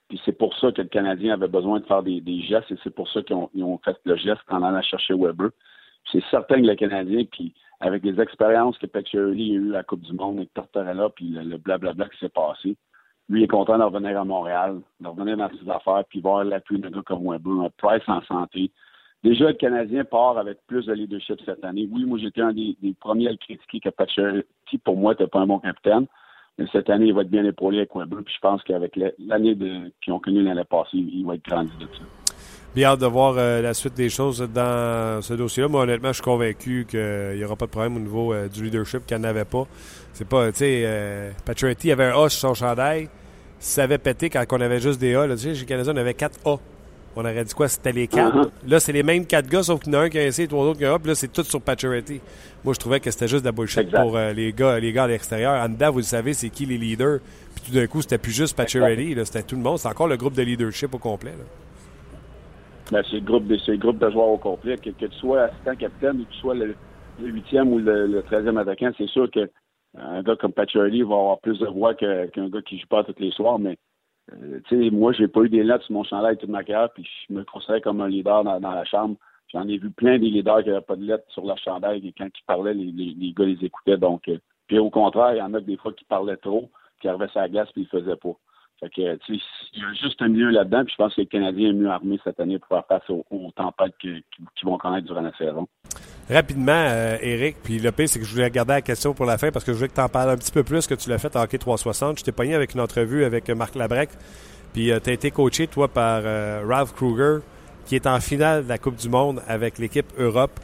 Puis c'est pour ça que le Canadien avait besoin de faire des, gestes et c'est pour ça qu'ils ont, fait le geste en allant chercher Weber. C'est certain que le Canadien, puis avec les expériences que Pacioretty a eues à la Coupe du Monde avec Tortorella, puis le, blablabla qui s'est passé, lui est content de revenir à Montréal, de revenir dans ses affaires, puis voir l'appui d'un gars comme Weber, un Price en santé. Déjà, le Canadien part avec plus de leadership cette année. Oui, moi, j'étais un des, premiers à le critiquer que Pacioretty, pour moi, n'était pas un bon capitaine. Mais cette année, il va être bien épaulé avec Weber. Puis je pense qu'avec l'année qu'ils ont connue l'année passée, il va être grandi de ça. Bien hâte de voir euh, la suite des choses dans ce dossier-là. Moi, honnêtement, je suis convaincu qu'il n'y aura pas de problème au niveau euh, du leadership qu'il n'y en avait pas. C'est pas, tu sais, euh, avait un A sur son chandail. Ça avait pété quand on avait juste des A. tu sais, chez Canadien, on avait 4 A. On aurait dit quoi? C'était les quatre? Uh-huh. Là, c'est les mêmes quatre gars, sauf qu'il y en a un qui a et trois autres qui ont un Puis là, c'est tout sur Paturity. Moi, je trouvais que c'était juste de la bullshit pour euh, les gars les gars à l'extérieur. En dedans, vous le savez, c'est qui les leaders? Puis tout d'un coup, c'était plus juste Paturity. C'était tout le monde. C'est encore le groupe de leadership au complet. Ben, c'est le groupe de c'est groupe de joueurs au complet. Que, tu sois assistant capitaine ou que tu sois le huitième ou le treizième attaquant, c'est sûr que un gars comme Paturity va avoir plus de voix qu'un gars qui joue pas tous les soirs, mais euh, tu sais, moi, j'ai pas eu des lettres sur mon chandail toute ma carrière, puis je me considérais comme un leader dans, la chambre. J'en ai vu plein des leaders qui n'avaient pas de lettres sur leur chandail, et quand ils parlaient, les, les, gars les écoutaient. Donc, euh, puis au contraire, il y en a des fois qui parlaient trop, qui arrivaient sur la glace, puis ils le faisaient pas. Fait que, tu sais, il y a juste un milieu là-dedans, puis je pense que le Canadien est mieux armé cette année pour faire face aux, tempêtes qui, vont connaître durant la saison. Rapidement, Eric, euh, puis le pire, c'est que je voulais garder la question pour la fin parce que je voulais que tu en parles un petit peu plus que tu l'as fait en hockey 360. Je t'ai pogné avec une entrevue avec Marc Labrec, puis euh, tu as été coaché, toi, par euh, Ralph Kruger, qui est en finale de la Coupe du Monde avec l'équipe Europe.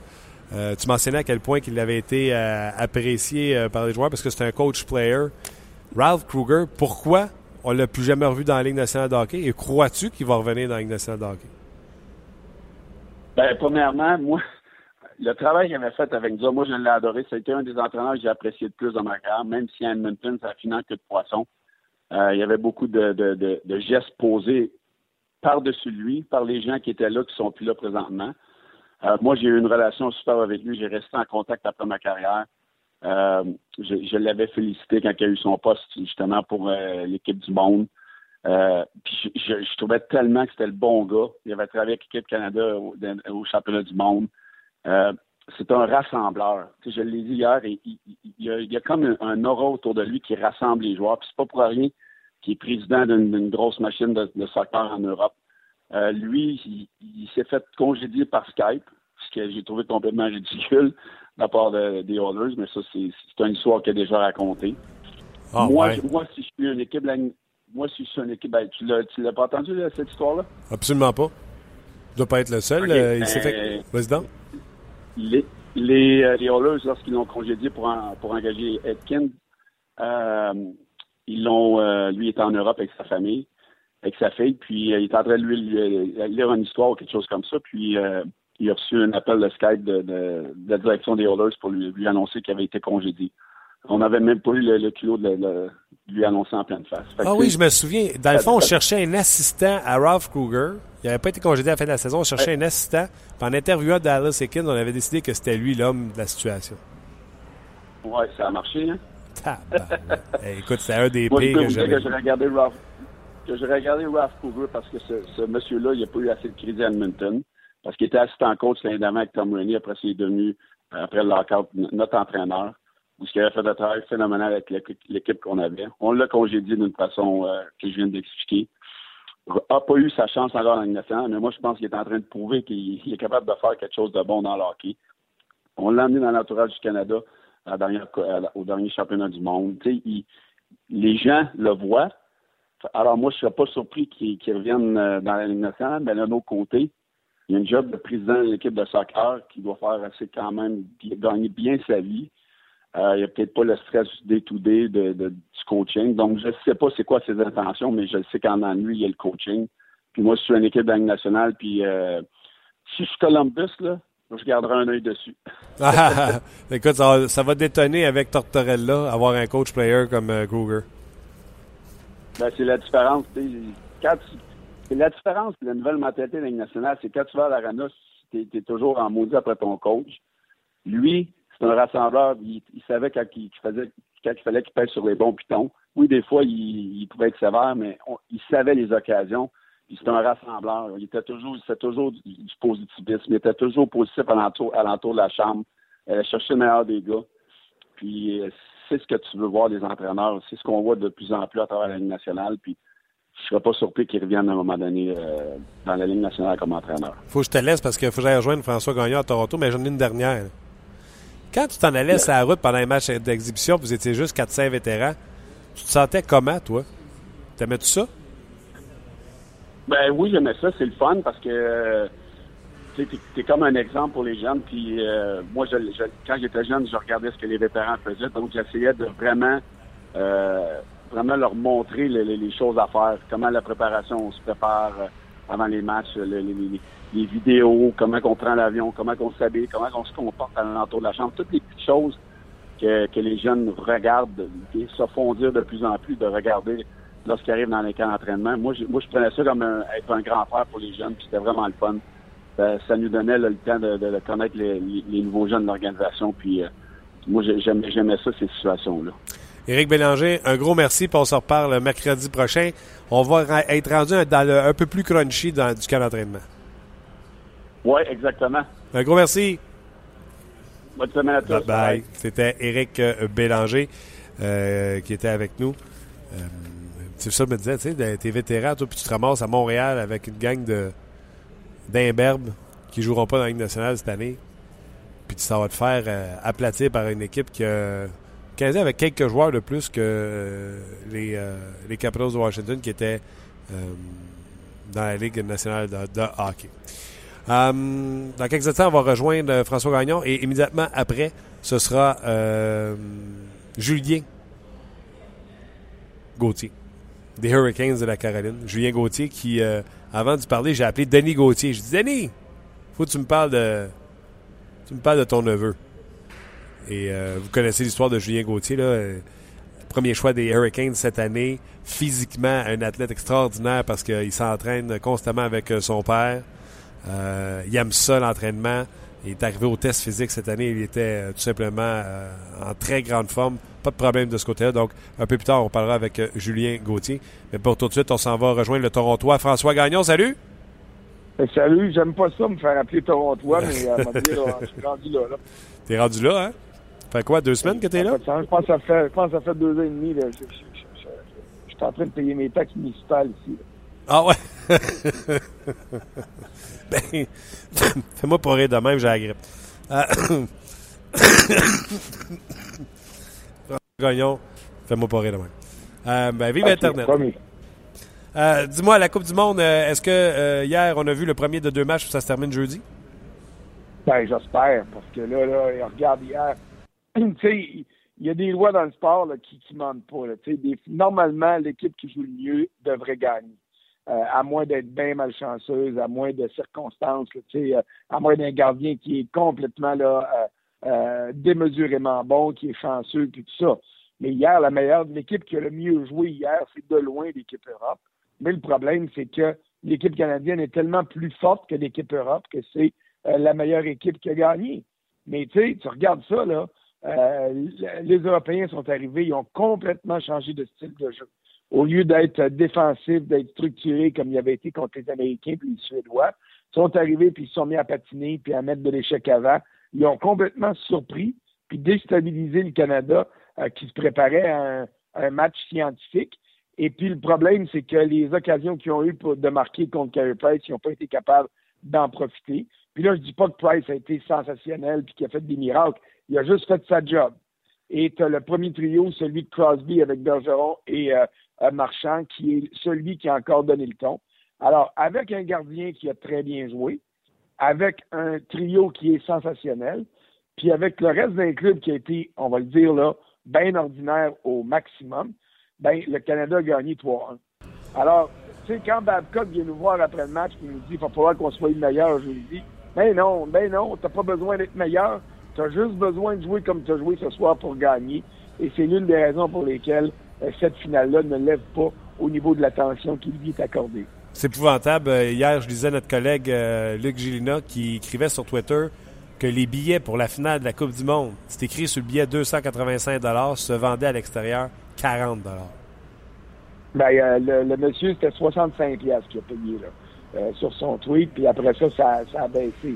tu mentionnais à quel point il avait été apprécié par les joueurs parce que c'est un coach player. Ralph Kruger, pourquoi on l'a plus jamais revu dans la Ligue nationale de hockey. Et crois-tu qu'il va revenir dans la Ligue nationale de hockey? Ben, premièrement, moi, le travail qu'il avait fait avec nous, moi, je l'ai adoré. C'était un des entraîneurs que j'ai apprécié le plus dans ma carrière, même si à Edmonton, ça finit que de poisson. Euh, il y avait beaucoup de, gestes posés par-dessus lui, par les gens qui étaient là, qui sont plus là présentement. Euh, moi, j'ai eu une relation super avec lui. J'ai resté en contact après ma carrière. Euh, je, l'avais félicité quand il a eu son poste justement pour euh, l'équipe du monde. Euh, puis je, trouvais tellement que c'était le bon gars. Il avait travaillé avec l'équipe Canada au, championnat du monde. c'est un rassembleur. je l'ai dit hier, il, y a, comme un, aura autour de lui qui rassemble les joueurs. Puis c'est pas pour rien qu'il est président d'une grosse machine de, soccer en Europe. lui, il, il s'est fait congédier par Skype, ce que j'ai trouvé complètement ridicule de la part des Oilers, mais ça, c'est une histoire qu'il a déjà racontée. Ah, moi, moi, si je suis une équipe, moi, si je suis une équipe, ben, tu l'as pas entendu, cette histoire-là? Absolument pas. Tu dois pas être le seul. Euh, il s'est fait. Président? Les, les, euh, les Oilers, lorsqu'ils l'ont congédié pour, pour engager Edkin, euh, ils l'ont, lui était en Europe avec sa famille, avec sa fille, puis il est en train de lui, lire une histoire ou quelque chose comme ça, puis il a reçu un appel de Skype de, la direction des Oilers pour lui, annoncer qu'il avait été congédié. On n'avait même pas eu le, culot de, lui annoncer en pleine face. ah oui, je me souviens. Dans le fond, on cherchait un assistant à Ralph Kruger. Il n'avait pas été congédié à la fin de la saison. On cherchait un assistant. Puis en interviewant Dallas Ekin, on avait décidé que c'était lui l'homme de la situation. Oui, ça a marché, hein? écoute, c'est un des pires que j'avais. Ralph, que j'ai regardé Ralph Kruger parce que ce, ce monsieur-là, il n'a pas eu assez de crédit à Edmonton parce qu'il était assistant coach l'année avec Tom Rainey. Après, il est devenu, euh, après le lockout, notre entraîneur. Où qu'il avait fait un travail phénoménal avec l'équipe qu'on avait. On l'a congédié d'une façon euh, que je viens d'expliquer. A pas eu sa chance encore dans nationale, mais moi, je pense qu'il est en train de prouver qu'il est capable de faire quelque chose de bon dans le hockey. On l'a amené dans l'entourage du Canada au dernier championnat du monde. les gens le voient, alors moi, je ne serais pas surpris qu'ils reviennent euh, dans la Ligue mais d'un autre côté, il y a une job de président de l'équipe de soccer qui doit faire assez quand même gagner bien sa vie. Euh, il n'y a peut-être pas le stress du day-to-day de, du coaching. Donc, je ne sais pas c'est quoi ses intentions, mais je sais qu'en ennui, il y a le coaching. Puis moi, je suis une équipe de nationale, puis euh, si je suis Columbus, là, je garderai un œil dessus. Ah, écoute, ça va, détonner avec Tortorella, avoir un coach player comme euh, Kruger. Ben, c'est la différence. Quand la différence de la nouvelle mentalité de nationale, c'est quand tu vas à l'arena, tu es, toujours en maudit après ton coach. Lui, c'est un rassembleur. Il, savait quand il, faisait, quand il fallait qu'il pèse sur les bons pitons. Oui, des fois, il, pouvait être sévère, mais il savait les occasions. C'est un rassembleur. Il était toujours, toujours du, positivisme. Il était toujours positif à l'entour, de la chambre. Euh, chercher le meilleur des gars. Puis euh, c'est ce que tu veux voir des entraîneurs. C'est ce qu'on voit de plus en plus à travers la Ligue nationale. Puis je ne serais pas surpris qu'il revienne à un moment donné euh, dans la Ligue nationale comme entraîneur. Faut que je te laisse parce qu'il faut que j'aille rejoindre François Gagnon à Toronto, mais j'en ai une dernière. Quand tu t'en allais sur la route pendant les matchs d'exhibition, vous étiez juste 4-5 vétérans, tu te sentais comment, toi? T'aimais tout ça? Ben oui, j'aimais ça. C'est le fun parce que tu es, comme un exemple pour les jeunes. Puis euh, moi, je, quand j'étais jeune, je regardais ce que les vétérans faisaient. Donc, j'essayais de vraiment, euh, vraiment leur montrer les, choses à faire. Comment la préparation, on se prépare euh, avant les matchs, les, vidéos, comment on prend l'avion, comment on s'habille, comment on se comporte à l'entour de la chambre. Toutes les petites choses que, les jeunes regardent et se de plus en plus de regarder lorsqu'ils arrivent dans les camps d'entraînement. Moi, je, moi, je prenais ça comme être un grand frère pour les jeunes, puis c'était vraiment le fun. Euh, ça nous donnait le temps de, connaître les, nouveaux jeunes de l'organisation, puis euh, moi, j'aimais ça, ces situations-là. Éric Bélanger, un gros merci, puis on se reparle mercredi prochain. On va être rendu dans le, un peu plus crunchy dans, du camp d'entraînement. Oui, exactement. Un gros merci. Bonne semaine à tous. Bye bye. C'était Éric euh, Bélanger qui était avec nous. C'est ça me disait, tu sais, t'es vétéran, toi, puis tu te ramasses à Montréal avec une gang de d'imberbes qui joueront pas dans la Ligue nationale cette année. Puis ça va te faire euh, aplatir par une équipe qui a quasi avec quelques joueurs de plus que euh, les, euh, les Capitals de Washington qui étaient dans la Ligue nationale de, de hockey. dans quelques instants, on va rejoindre François Gagnon et immédiatement après, ce sera Julien Gauthier des Hurricanes de la Caroline. Julien Gauthier qui, euh, avant de parler, j'ai appelé Denis Gauthier. Je dis Denis, faut que tu me parles de. Tu me parles de ton neveu. Et euh, vous connaissez l'histoire de Julien Gauthier, là. Euh, premier choix des Hurricanes cette année. Physiquement, un athlète extraordinaire parce qu'il s'entraîne constamment avec son père. il aime ça, l'entraînement. Il est arrivé au test physique cette année. Il était tout simplement en très grande forme. Pas de problème de ce côté-là. Donc, un peu plus tard, on parlera avec euh, Julien Gauthier. Mais pour tout de suite, on s'en va rejoindre le Torontois. François Gagnon, salut! Salut, j'aime pas ça me faire appeler Torontois, mais euh, je suis rendu là. là. T'es rendu là, hein? Ça fait quoi, deux semaines que t'es là? Je pense, que ça fait, je pense que ça fait deux ans et demi. Là. Je, je, suis en train de payer mes taxes municipales ici. Ah ouais? ben, fais-moi pas rire de même, j'ai la grippe. Euh, Gagnon, fais-moi pas rire demain. Euh, ben, vive Internet. Euh, dis-moi, la Coupe du Monde, euh, est-ce que hier, on a vu le premier de deux matchs où ça se termine jeudi? Ben, j'espère, parce que là, là, regarde hier. il y a des lois dans le sport qui ne mentent pas. normalement, l'équipe qui joue le mieux devrait gagner. à moins d'être bien malchanceuse, à moins de circonstances, à moins d'un gardien qui est complètement là, euh, démesurément bon, qui est chanceux, puis tout ça. Mais hier, la meilleure, l'équipe qui a le mieux joué hier, c'est de loin l'équipe Europe. Mais le problème, c'est que l'équipe canadienne est tellement plus forte que l'équipe Europe que c'est euh, la meilleure équipe qui a gagné. Mais tu sais, tu regardes ça, là, euh, les Européens sont arrivés, ils ont complètement changé de style de jeu. Au lieu d'être défensifs, d'être structurés comme il avait été contre les Américains puis les Suédois, ils sont arrivés puis ils se sont mis à patiner puis à mettre de l'échec avant ils ont complètement surpris puis déstabilisé le Canada euh, qui se préparait à un, match scientifique. Et puis le problème, c'est que les occasions qu'ils ont eues de marquer contre Carey Price, ils n'ont pas été capables d'en profiter. Puis là, je dis pas que Price a été sensationnel puis qu'il a fait des miracles. Il a juste fait sa job. Et tu as le premier trio, celui de Crosby avec Bergeron et euh, Marchand, qui est celui qui a encore donné le ton. Alors, avec un gardien qui a très bien joué, avec un trio qui est sensationnel, puis avec le reste d'un club qui a été, on va le dire là, bien ordinaire au maximum, ben le Canada a gagné 3-1. Alors, tu sais, quand Babcock vient nous voir après le match et nous dit qu'il va falloir qu'on soit le meilleur, je lui dis, ben non, ben non, t'as pas besoin d'être meilleur, tu as juste besoin de jouer comme tu as joué ce soir pour gagner. Et c'est l'une des raisons pour lesquelles euh, cette finale-là ne lève pas au niveau de l'attention qui lui est accordée. C'est épouvantable. Euh, hier, je lisais notre collègue euh, Luc Gilina qui écrivait sur Twitter que les billets pour la finale de la Coupe du Monde, c'est écrit sur le billet 285 se vendaient à l'extérieur 40 ben, le, monsieur, c'était 65 pièces qu'il a payé là, sur son tweet, puis après ça, ça, ça a baissé.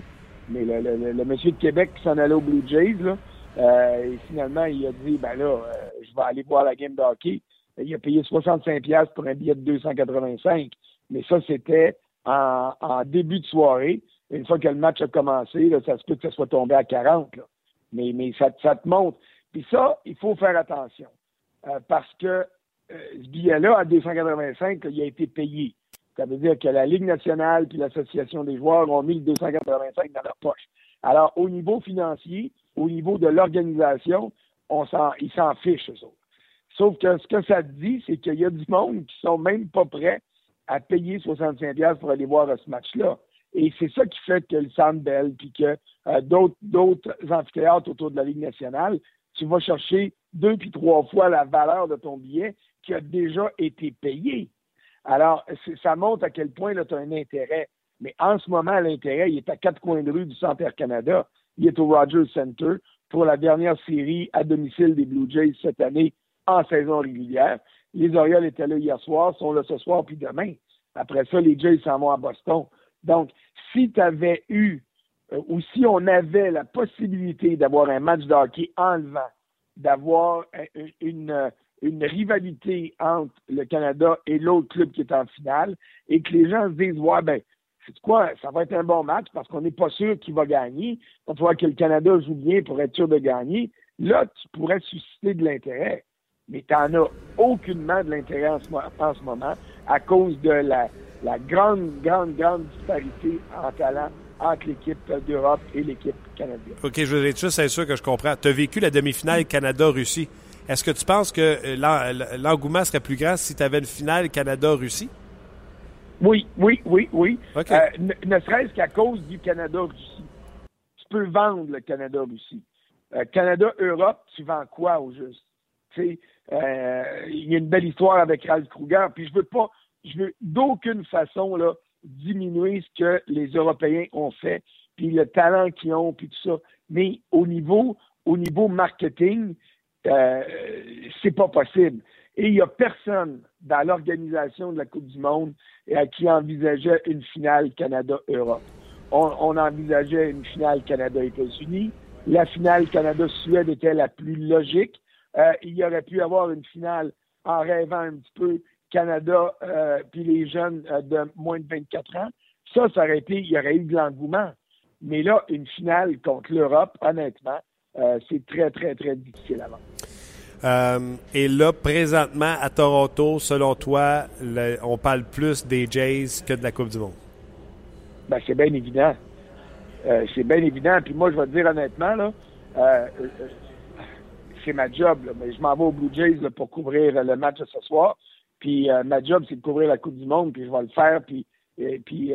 Mais le, le, le, monsieur de Québec qui s'en allait au Blue Jays, là, euh, et finalement, il a dit, ben là, euh, je vais aller voir la game de hockey. Il a payé 65$ pour un billet de 285. Mais ça, c'était en, en, début de soirée. Une fois que le match a commencé, là, ça se peut que ça soit tombé à 40. Là. Mais, mais ça, ça te montre. Puis ça, il faut faire attention. Euh, parce que ce billet-là, à 285, il a été payé. Ça veut dire que la Ligue nationale puis l'Association des joueurs ont mis le 285 dans leur poche. Alors, au niveau financier, au niveau de l'organisation, ils s'en fichent, eux autres. Sauf que ce que ça dit, c'est qu'il y a du monde qui sont même pas prêts à payer 65$ pour aller voir ce match-là. Et c'est ça qui fait que le Sandbell, puis que euh, d'autres, d'autres amphithéâtres autour de la Ligue nationale, tu vas chercher deux puis trois fois la valeur de ton billet qui a déjà été payé. Alors, ça montre à quel point tu as un intérêt. Mais en ce moment, l'intérêt, il est à quatre coins de rue du Centre Canada. Il est au Rogers Center pour la dernière série à domicile des Blue Jays cette année en saison régulière. Les Orioles étaient là hier soir, sont là ce soir puis demain. Après ça, les Jays s'en vont à Boston. Donc, si tu avais eu euh, ou si on avait la possibilité d'avoir un match de hockey enlevant, d'avoir une, une rivalité entre le Canada et l'autre club qui est en finale et que les gens se disent Ouais, ben, c'est quoi, ça va être un bon match parce qu'on n'est pas sûr qu'il va gagner. On va que le Canada joue bien pour être sûr de gagner. Là, tu pourrais susciter de l'intérêt. Mais tu n'en as aucunement de l'intérêt en, ce moment à cause de la, grande, grande, grande disparité en talent entre l'équipe d'Europe et l'équipe canadienne. OK, je être juste sûr que je comprends. Tu as vécu la demi-finale Canada-Russie. Est-ce que tu penses que euh, l'engouement serait plus grand si tu avais une finale Canada-Russie? Oui, oui, oui, oui. Euh, ne, serait-ce qu'à cause du Canada-Russie. Tu peux vendre le Canada-Russie. Euh, Canada-Europe, tu vends quoi au juste? Il y a une belle histoire avec Ralph Kruger, puis je veux pas, je veux d'aucune façon là, diminuer ce que les Européens ont fait, puis le talent qu'ils ont, puis tout ça. Mais au niveau, au niveau marketing, euh, c'est pas possible. Et il n'y a personne dans l'organisation de la Coupe du Monde qui envisageait une finale Canada-Europe. On, envisageait une finale Canada-États-Unis. La finale Canada-Suède était la plus logique. Euh, il y aurait pu avoir une finale en rêvant un petit peu Canada euh, puis les jeunes euh, de moins de 24 ans. Ça, ça aurait été, il y aurait eu de l'engouement. Mais là, une finale contre l'Europe, honnêtement, euh, c'est très, très, très difficile à vendre. Euh, et là, présentement, à Toronto, selon toi, on parle plus des Jays que de la Coupe du Monde? Ben, c'est bien évident. Euh, c'est bien évident. Puis moi, je vais te dire honnêtement, là, c'est ma job. mais je m'en vais au Blue Jays pour couvrir le match de ce soir. Puis ma job, c'est de couvrir la Coupe du Monde, puis je vais le faire. Puis, puis,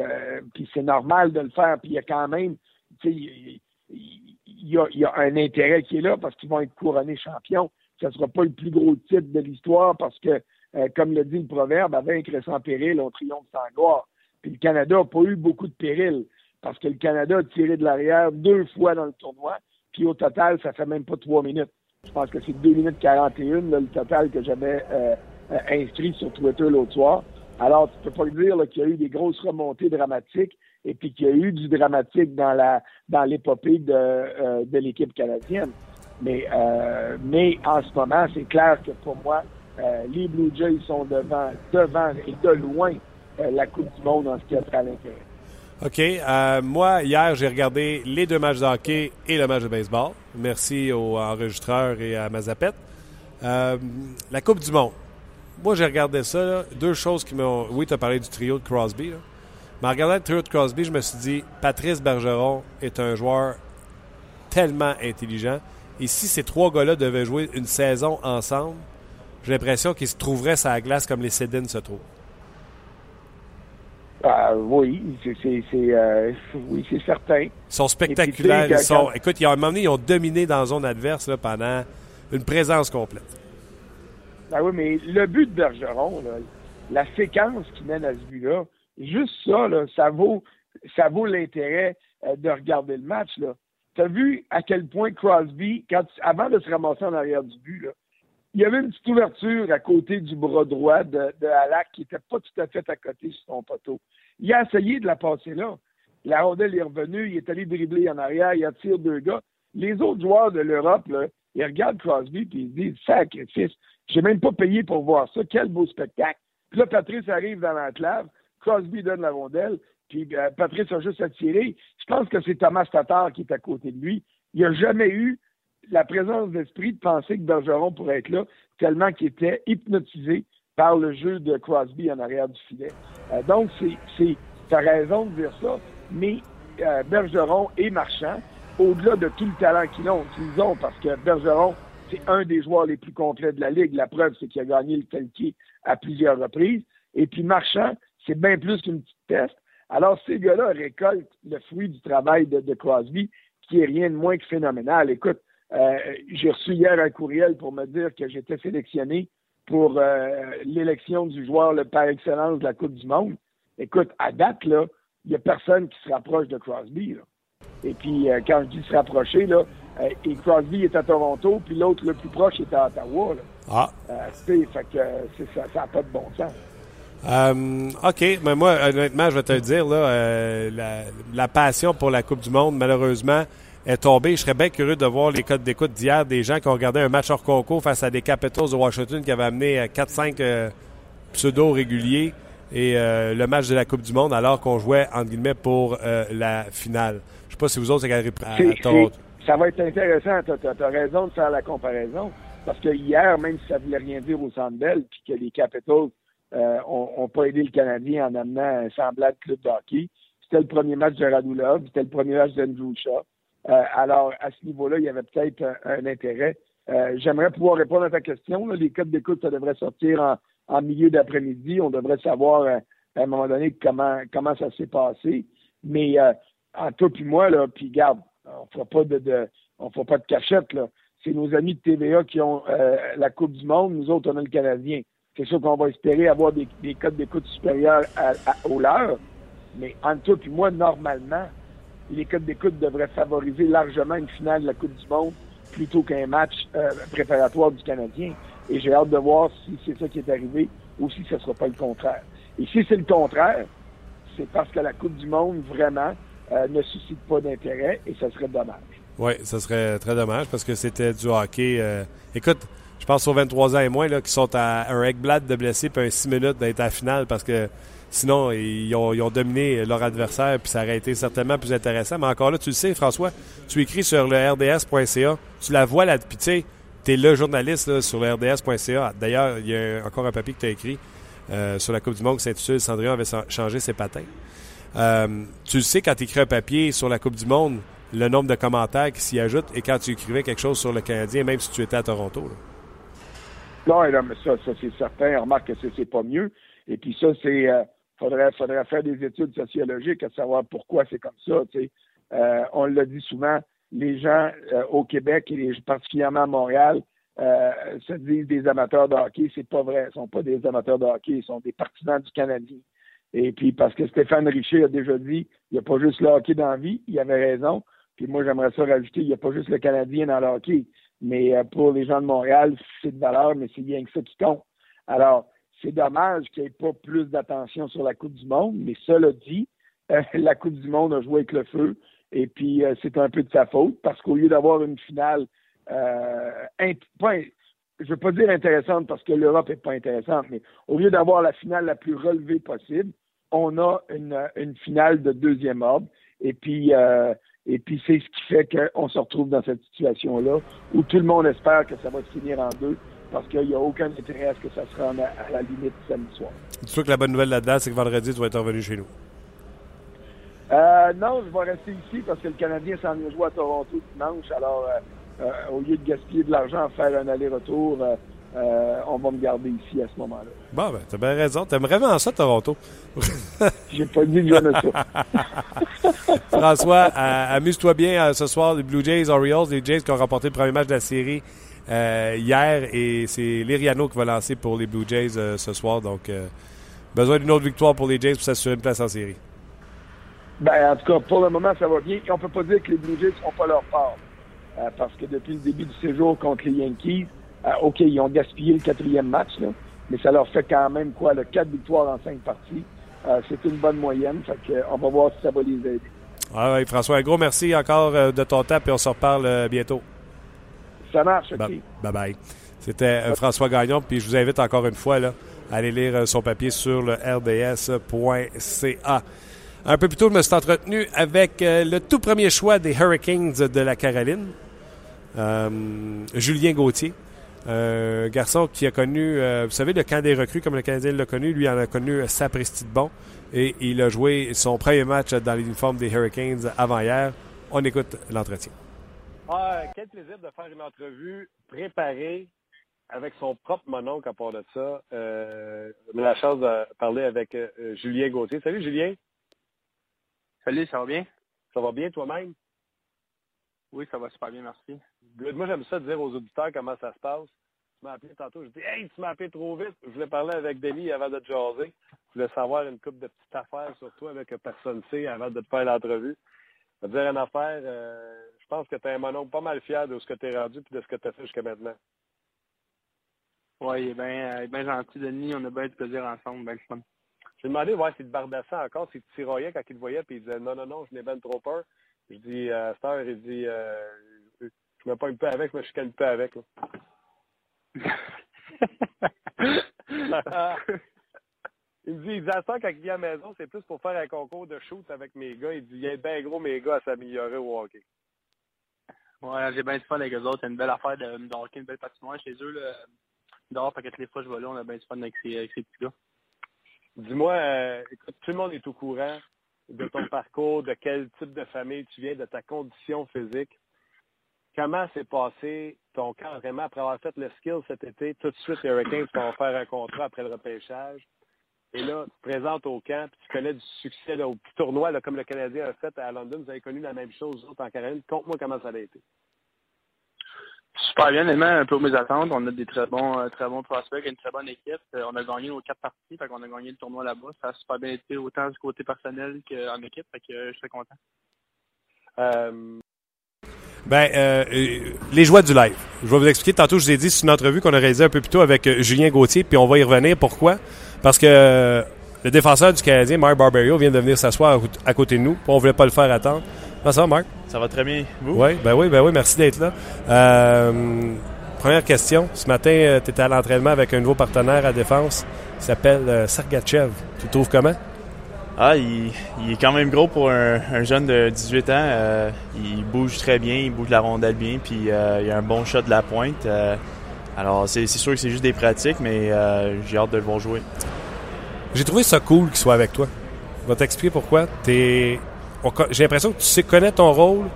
puis c'est normal de le faire. Puis il y a quand même, tu sais, il y, a, un intérêt qui est là parce qu'ils vont être couronnés champions. Ce ne sera pas le plus gros titre de l'histoire parce que, euh, comme le dit le proverbe, à vaincre sans péril, on triomphe sans gloire. Puis le Canada n'a pas eu beaucoup de péril parce que le Canada a tiré de l'arrière deux fois dans le tournoi. Puis au total, ça fait même pas trois minutes. Je pense que c'est 2 minutes 41 le total que j'avais euh, euh, inscrit sur Twitter l'autre soir. Alors, tu peux pas dire qu'il y a eu des grosses remontées dramatiques et puis qu'il y a eu du dramatique dans la dans l'épopée de, euh, de l'équipe canadienne. Mais euh, mais en ce moment, c'est clair que pour moi, euh, les Blue Jays sont devant devant et de loin la Coupe du Monde en ce qui a trait à l'intérêt. OK. moi, hier, j'ai regardé les deux matchs de hockey et le match de baseball. Merci aux enregistreurs et à Mazapet. la Coupe du Monde. moi, j'ai regardé ça. deux choses qui m'ont. Oui, tu as parlé du trio de Crosby. Là. Mais en regardant le trio de Crosby, je me suis dit Patrice Bergeron est un joueur tellement intelligent. Et si ces trois gars-là devaient jouer une saison ensemble, j'ai l'impression qu'ils se trouveraient sur la glace comme les Sedin se trouvent. Ah, oui, c'est euh, oui, c'est certain. Ils sont spectaculaires. ils sont, écoute, il y a un moment donné, ils ont dominé dans la zone adverse là, pendant une présence complète. Ah oui, mais le but de Bergeron, la séquence qui mène à ce but-là, juste ça, là, ça vaut ça vaut l'intérêt euh, de regarder le match. Tu as vu à quel point Crosby, avant de se ramasser en arrière du but, là, il y avait une petite ouverture à côté du bras droit de, de qui n'était pas tout à fait à côté sur son poteau. Il a essayé de la passer là. La rondelle est revenue, il est allé dribbler en arrière, il attire deux gars. Les autres joueurs de l'Europe, ils regardent Crosby et ils se disent Sacrifice, j'ai même pas payé pour voir ça, quel beau spectacle. Puis là, Patrice arrive dans l'enclave, Crosby donne la rondelle, puis euh, Patrice a juste attiré. Je pense que c'est Thomas Tatar qui est à côté de lui. Il n'y a jamais eu la présence d'esprit de penser que Bergeron pourrait être là, tellement qu'il était hypnotisé par le jeu de Crosby en arrière du filet. Euh, donc, c'est, as raison de dire ça, mais euh, Bergeron et Marchand, au-delà de tout le talent qu'ils ont, qu'ils ont, parce que Bergeron, c'est un des joueurs les plus complets de la Ligue. La preuve, c'est qu'il a gagné le Telquier à plusieurs reprises. Et puis Marchand, c'est bien plus qu'une petite test. Alors, ces gars-là récoltent le fruit du travail de, de Crosby, qui est rien de moins que phénoménal. Écoute, euh, j'ai reçu hier un courriel pour me dire que j'étais sélectionné pour euh, l'élection du joueur le par excellence de la Coupe du Monde. Écoute, à date, là, il n'y a personne qui se rapproche de Crosby. Et puis, euh, quand je dis se rapprocher, là, et Crosby est à Toronto, puis l'autre le plus proche est à Ottawa. Ah. fait que ça n'a pas de bon sens. OK, mais moi, honnêtement, je vais te le dire, là, la, la, passion pour la Coupe du Monde, malheureusement, est tombé. Je serais bien curieux de voir les codes d'écoute d'hier des gens qui ont regardé un match hors concours face à des Capitals de Washington qui avaient amené 4-5 euh, euh, pseudo réguliers et euh, le match de la Coupe du Monde alors qu'on jouait entre guillemets pour la finale. Je sais pas si vous autres regardez à, Ça va être intéressant. Tu as, raison de faire la comparaison. Parce que hier, même si ça voulait rien dire au Centre puis que les Capitals ont, pas aidé le Canadien en amenant un semblable club de hockey, c'était le premier match de Radulov, c'était le premier match d'Andrew Shaw. Euh, alors, à ce niveau-là, il y avait peut-être un, intérêt. Euh, j'aimerais pouvoir répondre à ta question. Les codes d'écoute, ça devrait sortir en, milieu d'après-midi. On devrait savoir euh, à un moment donné comment, comment ça s'est passé. Mais en toi puis moi, là, puis garde, on fera pas de, on fera pas de cachette. Là. C'est nos amis de TVA qui ont la Coupe du Monde. Nous autres, on a le Canadien. C'est sûr qu'on va espérer avoir des, codes d'écoute supérieurs à, aux leurs. Mais en toi puis moi, normalement, les codes d'écoute devraient favoriser largement une finale de la Coupe du Monde plutôt qu'un match euh, préparatoire du Canadien. Et j'ai hâte de voir si c'est ça qui est arrivé ou si ce ne sera pas le contraire. Et si c'est le contraire, c'est parce que la Coupe du Monde, vraiment, euh, ne suscite pas d'intérêt et ça serait dommage. Oui, ça serait très dommage parce que c'était du hockey. Euh, écoute, je pense aux 23 ans et moins là, qui sont à un Ekblad de blessé puis un 6 minutes d'être à la finale parce que Sinon, ils ont, dominé leur adversaire, puis ça aurait été certainement plus intéressant. Mais encore là, tu le sais, François, tu écris sur le rds.ca, tu la vois là, puis tu sais, tu es le journaliste sur le rds.ca. D'ailleurs, il y a encore un papier que tu as écrit euh, sur la Coupe du Monde qui s'intitule Cendrillon avait changé ses patins. Euh, tu le sais, quand tu écris un papier sur la Coupe du Monde, le nombre de commentaires qui s'y ajoutent et quand tu écrivais quelque chose sur le Canadien, même si tu étais à Toronto. Non, mais ça, ça c'est certain. Remarque que c'est pas mieux. Et puis ça, c'est euh, faudrait, faudrait faire des études sociologiques à savoir pourquoi c'est comme ça. Euh, on l'a dit souvent, les gens euh, au Québec et particulièrement à Montréal euh, se disent des amateurs de hockey. C'est pas vrai. Ils sont pas des amateurs de hockey. Ils sont des partisans du Canadien. Et puis parce que Stéphane Richer a déjà dit, il n'y a pas juste le hockey dans la vie. Il avait raison. Puis moi, j'aimerais ça rajouter, il n'y a pas juste le Canadien dans le hockey. Mais pour les gens de Montréal, c'est de valeur, mais c'est bien que ça qui compte. Alors, c'est dommage qu'il n'y ait pas plus d'attention sur la Coupe du Monde, mais cela dit, euh, la Coupe du Monde a joué avec le feu. Et puis, euh, c'est un peu de sa faute parce qu'au lieu d'avoir une finale, euh, je ne veux pas dire intéressante parce que l'Europe n'est pas intéressante, mais au lieu d'avoir la finale la plus relevée possible, on a une, finale de deuxième ordre. Et puis, et puis c'est ce qui fait qu'on se retrouve dans cette situation-là où tout le monde espère que ça va se finir en deux parce qu'il n'y a aucun intérêt à ce que ça se rende à, la limite samedi soir. Dis-toi que la bonne nouvelle là-dedans, c'est que vendredi, tu vas être revenu chez nous. Euh, non, je vais rester ici parce que le Canadien s'en vient jouer à Toronto dimanche. Alors, euh, euh, au lieu de gaspiller de l'argent à faire un aller-retour, on va me garder ici à ce moment-là. Bon, ben, t'as bien raison. T'aimes vraiment ça, Toronto. J'ai pas dit que j'aimais ça. François, amuse-toi bien ce soir. Les Blue Jays, Orioles, les Jays qui ont remporté le premier match de la série hier. Et c'est Liriano qui va lancer pour les Blue Jays ce soir. Donc, besoin d'une autre victoire pour les Jays pour s'assurer une place en série. Ben, en tout cas, pour le moment, ça va bien. Et on peut pas dire que les Blue Jays ne font pas leur part. Euh, parce que depuis le début du séjour contre les Yankees, euh, OK, ils ont gaspillé le quatrième match, là, mais ça leur fait quand même quoi, le quatre victoires en cinq parties. Euh, c'est une bonne moyenne. Fait que, on va voir si ça va les aider. Ah oui, François, un gros merci encore de ton temps, et on se reparle bientôt. Ça marche, OK. Bye bye. C'était François Gagnon, puis je vous invite encore une fois là, à aller lire son papier sur le rds.ca. Un peu plus tôt, je me suis entretenu avec euh, le tout premier choix des Hurricanes de la Caroline, euh, Julien Gauthier. Un garçon qui a connu, euh, vous savez, le camp des recrues, comme le Canadien l'a connu, lui en a connu sapristi de bon. Et il a joué son premier match dans l'uniforme des Hurricanes avant-hier. On écoute l'entretien. Ah, quel plaisir de faire une entrevue préparée avec son propre mononcle à part de ça. Euh, la chance de parler avec Julien Gauthier. Salut Julien. Salut, ça va bien? Ça va bien toi-même? Oui, ça va super bien, merci. Moi, j'aime ça dire aux auditeurs comment ça se passe. Tu m'as appelé tantôt, je dis Hey, tu m'as appelé trop vite. Je voulais parler avec Denis avant de te jaser. Je voulais savoir une couple de petites affaires sur toi avec personne sait avant de te faire l'entrevue. Je vais te dire une affaire, euh, je pense que tu es un monon pas mal fier de ce que tu es rendu et de ce que tu as fait jusqu'à maintenant. Oui, il est bien, bien gentil, Denis. On a bien du plaisir ensemble, bien le fun. J'ai demandé ouais, s'il te bardassait encore, s'il te tiraillait quand il te voyait, puis il disait non, non, non, je n'ai bien trop peur. Je dis à euh, Star, il dit euh, je me pas un peu avec, mais je suis un peu avec. il me dit, il dit à quand il vient à la maison, c'est plus pour faire un concours de shoot avec mes gars. Il dit, il est bien gros mes gars à s'améliorer au hockey. Ouais, j'ai bien du fun avec eux autres. C'est une belle affaire de, de hockey, une belle patinoire chez eux. Là. Dehors, parce que les fois je vais là, on a bien du fun avec ces, avec ces petits gars. Dis-moi, euh, écoute, tout le monde est au courant de ton parcours, de quel type de famille tu viens, de ta condition physique. Comment s'est passé ton camp vraiment après avoir fait le skill cet été? Tout de suite, les Hurricanes vont faire un contrat après le repêchage. Et là, tu te présentes au camp, puis tu connais du succès au petit tournoi, là, comme le Canadien a fait à London. Vous avez connu la même chose en Caroline. Conte-moi comment ça a été. Super bien, honnêtement, un peu mes attentes. On a des très bons, euh, très bons prospects, une très bonne équipe. Euh, on a gagné nos quatre parties, fait qu'on a gagné le tournoi là-bas. Ça a super bien été autant du côté personnel qu'en équipe, fait que euh, je suis très content. Ben, les joies du live. Je vais vous expliquer. Tantôt, je vous ai dit, c'est une entrevue qu'on a réalisée un peu plus tôt avec Julien Gauthier, puis on va y revenir. Pourquoi? Parce que le défenseur du Canadien, Mark Barberio, vient de venir s'asseoir à côté de nous. On ne voulait pas le faire attendre. Comment ça va, Marc? Ça va très bien. Vous? Oui, ben oui, ben oui, merci d'être là. Euh, première question. Ce matin, euh, tu étais à l'entraînement avec un nouveau partenaire à défense. Il s'appelle euh, Sargachev. Tu le trouves comment? Ah, il, est quand même gros pour un, jeune de 18 ans. il bouge très bien, il bouge la rondelle bien, puis il a un bon shot de la pointe. alors, c'est sûr que c'est juste des pratiques, mais j'ai hâte de le voir jouer. J'ai trouvé ça cool qu'il soit avec toi. Je vais t'expliquer pourquoi. J'ai l'impression que tu sais connais ton rôle.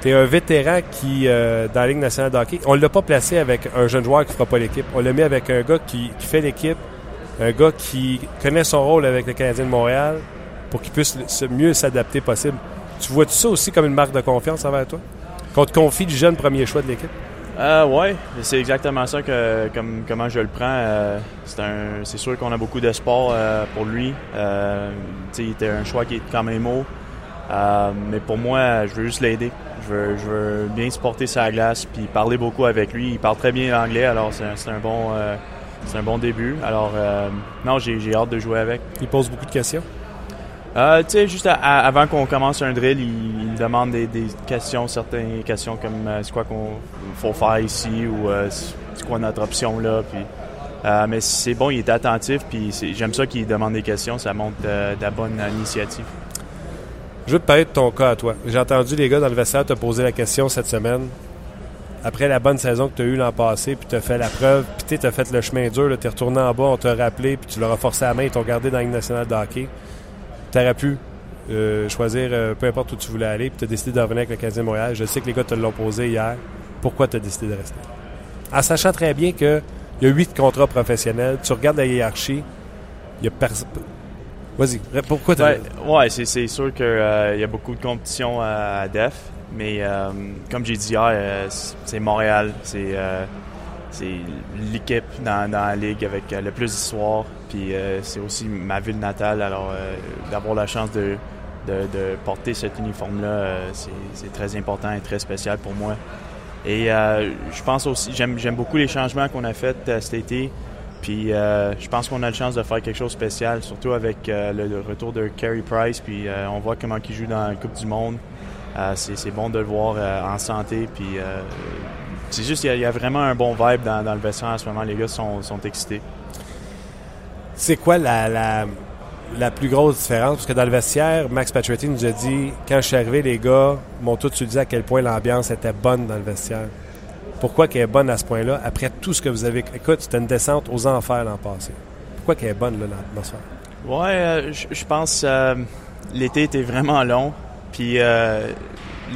Tu es un vétéran qui, euh, dans la Ligue nationale de hockey, on ne l'a pas placé avec un jeune joueur qui ne fera pas l'équipe. On l'a mis avec un gars qui, fait l'équipe, un gars qui connaît son rôle avec le Canadien de Montréal pour qu'il puisse mieux s'adapter possible. Tu vois -tu ça aussi comme une marque de confiance envers toi? Qu'on te confie du jeune premier choix de l'équipe? Euh, oui, c'est exactement ça que comme comment je le prends. Euh, c'est sûr qu'on a beaucoup d'espoir euh, pour lui. Euh, il était un choix qui est quand même haut. Mais pour moi, je veux juste l'aider. Je veux, je veux, bien supporter sa glace puis parler beaucoup avec lui. Il parle très bien l'anglais, alors c'est un, bon, c'est un bon début. Alors, euh, non, j'ai hâte de jouer avec. Il pose beaucoup de questions? Euh, tu sais, juste avant qu'on commence un drill, il, il demande des, des, questions, certaines questions comme c'est quoi qu'on faut faire ici ou c'est quoi notre option là. Puis, mais c'est bon, il est attentif, puis j'aime ça qu'il demande des questions, ça montre de la bonne initiative. Je veux te parler de ton cas à toi. J'ai entendu les gars dans le vestiaire te poser la question cette semaine. Après la bonne saison que tu as eue l'an passé, puis tu as fait la preuve, puis tu as fait le chemin dur, tu es retourné en bas, on t'a rappelé, puis tu leur as forcé la main, ils t'ont gardé dans la nationale de hockey. Tu aurais pu euh, choisir euh, peu importe où tu voulais aller, puis tu as décidé de revenir avec le 15 Montréal. Je sais que les gars te l'ont posé hier. Pourquoi tu as décidé de rester? En sachant très bien qu'il y a huit contrats professionnels, tu regardes la hiérarchie, il y a personne. Vas-y, pourquoi tu Ouais, ouais c'est sûr qu'il euh, y a beaucoup de compétition à, à DEF. Mais euh, comme j'ai dit hier, euh, c'est Montréal. C'est euh, l'équipe dans, la ligue avec le plus d'histoire. Puis c'est aussi ma ville natale. Alors d'avoir la chance de, porter cet uniforme-là, c'est très important et très spécial pour moi. Et je pense aussi, j'aime beaucoup les changements qu'on a faits cet été. Puis je pense qu'on a la chance de faire quelque chose de spécial, surtout avec le, retour de Carey Price. Puis on voit comment il joue dans la Coupe du Monde. Euh, c'est bon de le voir euh, en santé. Puis euh, c'est juste qu'il y, a vraiment un bon vibe dans, le vestiaire en ce moment. Les gars sont, excités. C'est quoi la, la, plus grosse différence? Parce que dans le vestiaire, Max Pacioretty nous a dit quand je suis arrivé, les gars m'ont tous dit à quel point l'ambiance était bonne dans le vestiaire. Pourquoi qu'elle est bonne à ce point-là, après tout ce que vous avez. Écoute, c'était une descente aux enfers l'an passé. Pourquoi qu'elle est bonne, l'atmosphère? Ouais, je pense que l'été était vraiment long. Puis, euh,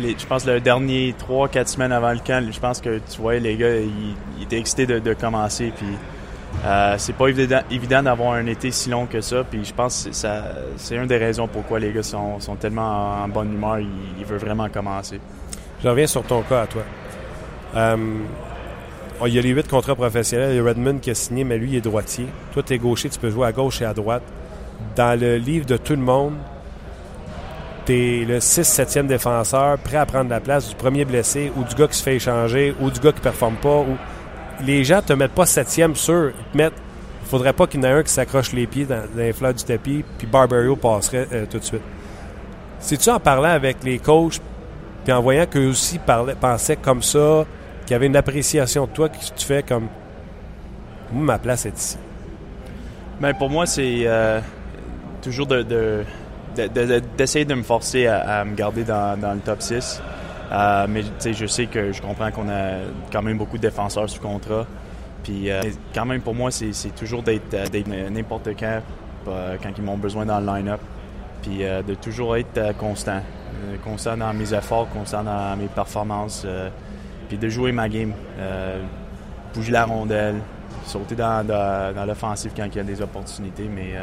je pense le dernier 3-4 semaines avant le camp, je pense que tu vois, les gars, ils, étaient excités de, commencer. Puis, euh, c'est pas évident, d'avoir un été si long que ça. Puis, je pense que c'est une des raisons pourquoi les gars sont, tellement en, bonne humeur. Ils, veulent vraiment commencer. Je reviens sur ton cas à toi. Euh, il y a les huit contrats professionnels. Il y a Redmond qui a signé, mais lui, il est droitier. Toi, tu es gaucher, tu peux jouer à gauche et à droite. Dans le livre de tout le monde, tu le 6-7e défenseur prêt à prendre la place du premier blessé ou du gars qui se fait échanger ou du gars qui performe pas. Ou... Les gens te mettent pas 7e sur. Ils te mettent. Faudrait pas qu'il y en ait un qui s'accroche les pieds dans, les fleurs du tapis, puis Barbario passerait euh, tout de suite. C'est-tu en parlant avec les coachs, puis en voyant qu'eux aussi pensaient comme ça, qu'il y avait une appréciation de toi, que tu fais comme. Ma place est ici. Bien, pour moi, c'est euh, toujours de d'essayer de, me forcer à, me garder dans, le top 6. Euh, mais je sais que je comprends qu'on a quand même beaucoup de défenseurs sous contrat. Puis euh, quand même pour moi, c'est toujours d'être n'importe quand quand ils m'ont besoin dans le line-up. Puis euh, de toujours être constant. constant dans mes efforts, constant dans mes performances. puis de jouer ma game. bouger la rondelle, sauter dans, dans, dans l'offensive quand il y a des opportunités. Mais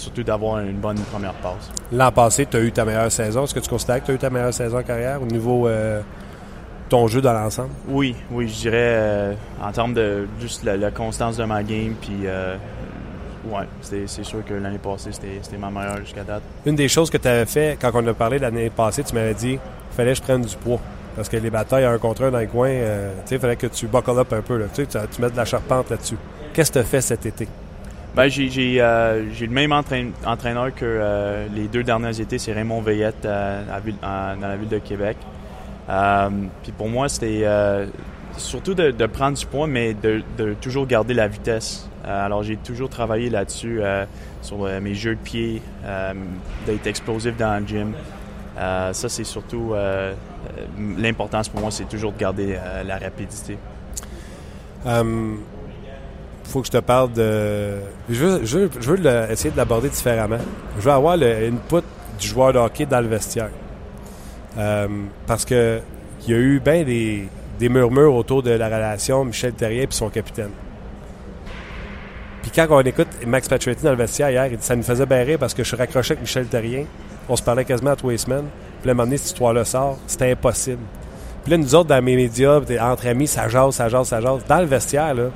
surtout d'avoir une bonne première passe. L'an passé, tu as eu ta meilleure saison. Est-ce que tu considères que tu as eu ta meilleure saison en carrière au niveau euh, ton jeu dans l'ensemble? Oui, oui, je dirais euh, en termes de juste la, constance de ma game, puis euh, ouais, c'est sûr que l'année passée, c'était ma meilleure jusqu'à date. Une des choses que tu avais fait quand on a parlé l'année passée, tu m'avais dit qu'il fallait que je prenne du poids. Parce que les batailles un contre un dans les coins, il fallait que tu buckle up un peu. Là, tu, tu mets de la charpente là-dessus. Qu'est-ce que tu as fait cet été? Ben, euh, j'ai le même entraîneur que euh, les deux derniers étés, c'est Raymond Veillette euh, dans la ville de Québec. puis pour moi, c'était surtout de, prendre du poids, mais de, toujours garder la vitesse. alors j'ai toujours travaillé là-dessus, sur mes jeux de pied, d'être explosif dans le gym. ça, c'est surtout l'importance pour moi, c'est toujours de garder la rapidité faut que je te parle de. Je veux, essayer de l'aborder différemment. Je veux avoir le input du joueur de hockey dans le vestiaire. Euh, parce que il y a eu bien des, des, murmures autour de la relation Michel Terrien et son capitaine. Puis quand on écoute Max Pacioretty dans le vestiaire hier, ça nous faisait barrer parce que je suis raccroché avec Michel Terrien. On se parlait quasiment à tous les semaines. Puis là, à un moment donné, cette histoire-là sort. C'était impossible. Puis là, nous autres, dans mes médias, entre amis, ça jase, ça jase, ça jase. Dans le vestiaire, là,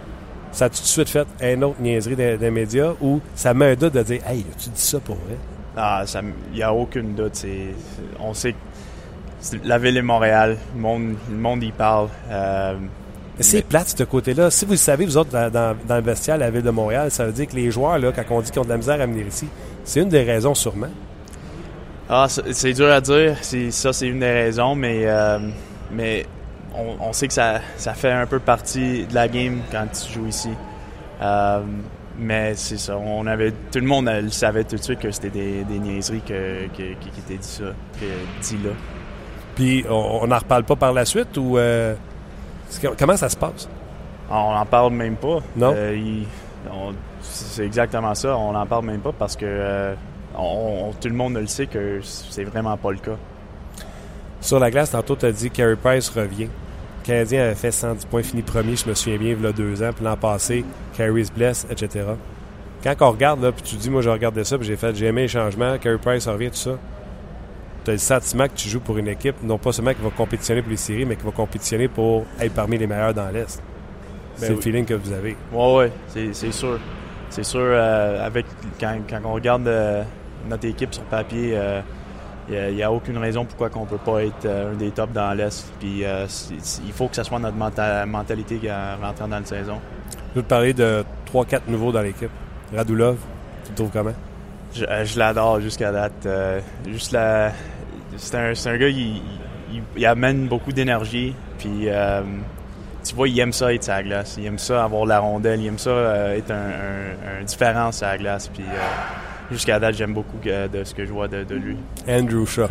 ça a tout de suite fait un autre niaiserie des, médias où ça met un doute de dire Hey, tu dis ça pour vrai? Ah, il n'y a aucune doute. on sait que la ville de Montréal, le monde, le monde y parle. Euh, c'est plate, ce côté-là. Si vous le savez, vous autres, dans, le vestiaire la ville de Montréal, ça veut dire que les joueurs, là, quand on dit qu'ils ont de la misère à venir ici, c'est une des raisons sûrement. Ah, c'est dur à dire. Ça, c'est une des raisons, mais, euh, mais on, sait que ça, fait un peu partie de la game quand tu joues ici. Euh, mais c'est ça, on avait, tout le monde le savait tout de suite que c'était des, niaiseries que, qui étaient dit, ça, dit là. Puis on n'en reparle pas par la suite ou. Euh, Comment ça se passe? On n'en parle même pas. Non? Euh, c'est exactement ça. On n'en parle même pas parce que euh, on- on- tout le monde le sait que c'est vraiment pas le cas. Sur la glace, tantôt, tu as dit Carey Price revient. Le Canadien avait fait 110 points, fini premier, je me souviens bien, il y a deux ans. Puis l'an passé, Carey se blesse, etc. Quand on regarde, là, puis tu dis, moi, je regardais ça, puis j'ai fait, j'ai aimé les changements, Carey Price revient, tout ça. Tu as le sentiment que tu joues pour une équipe, non pas seulement qui va compétitionner pour les séries, mais qui va compétitionner pour être parmi les meilleurs dans l'Est. C'est Ben le oui. feeling que vous avez. Ouais, ouais, c'est, c'est sûr. C'est sûr, euh, avec, quand, quand on regarde euh, notre équipe sur papier, il n'y a, aucune raison pourquoi on ne peut pas être euh, un des tops dans l'Est. Puis euh, il faut que ce soit notre menta- mentalité qui rentre dans la saison. Je veux te parler de 3-4 nouveaux dans l'équipe. Radulov, tu le trouves comment? Je, euh, je l'adore jusqu'à date. Euh, juste la, c'est un, gars, il, il- il amène beaucoup d'énergie. Puis euh, tu vois, il aime ça être sur la glace. Il aime ça avoir la rondelle. Il aime ça euh, être un, un, un différent sur la glace. Puis euh, jusqu'à date, j'aime beaucoup de ce que je vois de, de lui. Andrew Shaw.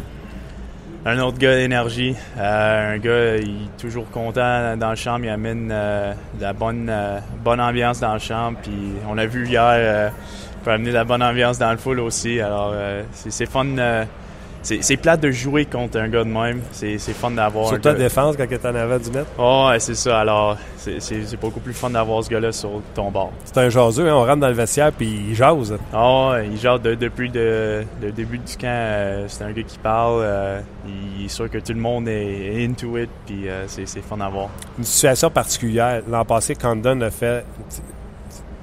Un autre gars d'énergie, euh, un gars il est toujours content dans le champ, il amène euh, de la bonne euh, bonne ambiance dans le champ. Puis on a vu hier, il peut amener de la bonne ambiance dans le full aussi. Alors c'est fun, c'est c'est plate de jouer contre un gars de même. C'est c'est fun d'avoir. un Sur ta gars- défense, quand tu es en avant du net. Oh, ouais, c'est ça. Alors c'est beaucoup plus fun d'avoir ce gars-là sur ton bord. C'est un jaseux, hein? on rentre dans le vestiaire puis il jase. Oh, ouais, il de- depuis de- le début du camp, euh, c'est un gars qui parle. euh, il est sûr que tout le monde est into it, puis euh, c'est c'est fun à voir. Une situation particulière. L'an passé, Condon a fait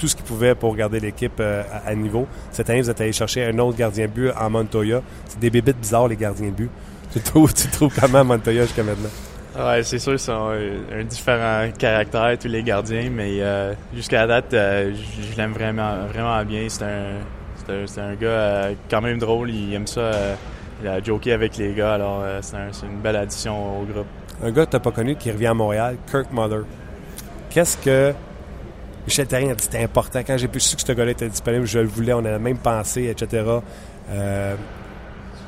tout ce qu'il pouvait pour garder l'équipe euh, à, à niveau. Cette année, vous êtes allé chercher un autre gardien de but en Montoya. C'est des bébites bizarres, les gardiens de but. Tu trouves, tu trouves comment Montoya jusqu'à maintenant? Ouais, c'est sûr, ils ont un différent caractère, tous les gardiens, mais euh, jusqu'à la date, euh, je je l'aime vraiment, vraiment bien. C'est un, c'est un, gars euh, quand même drôle, il aime ça, euh, il a joké avec les gars, alors euh, c'est un- c'est une belle addition au groupe. Un gars que tu n'as pas connu qui revient à Montréal, Kirk Mother. Qu'est-ce que Michel Therrien a dit c'était important. Quand j'ai pu su que ce gars-là était disponible, je le voulais, on a même pensé, etc. Euh,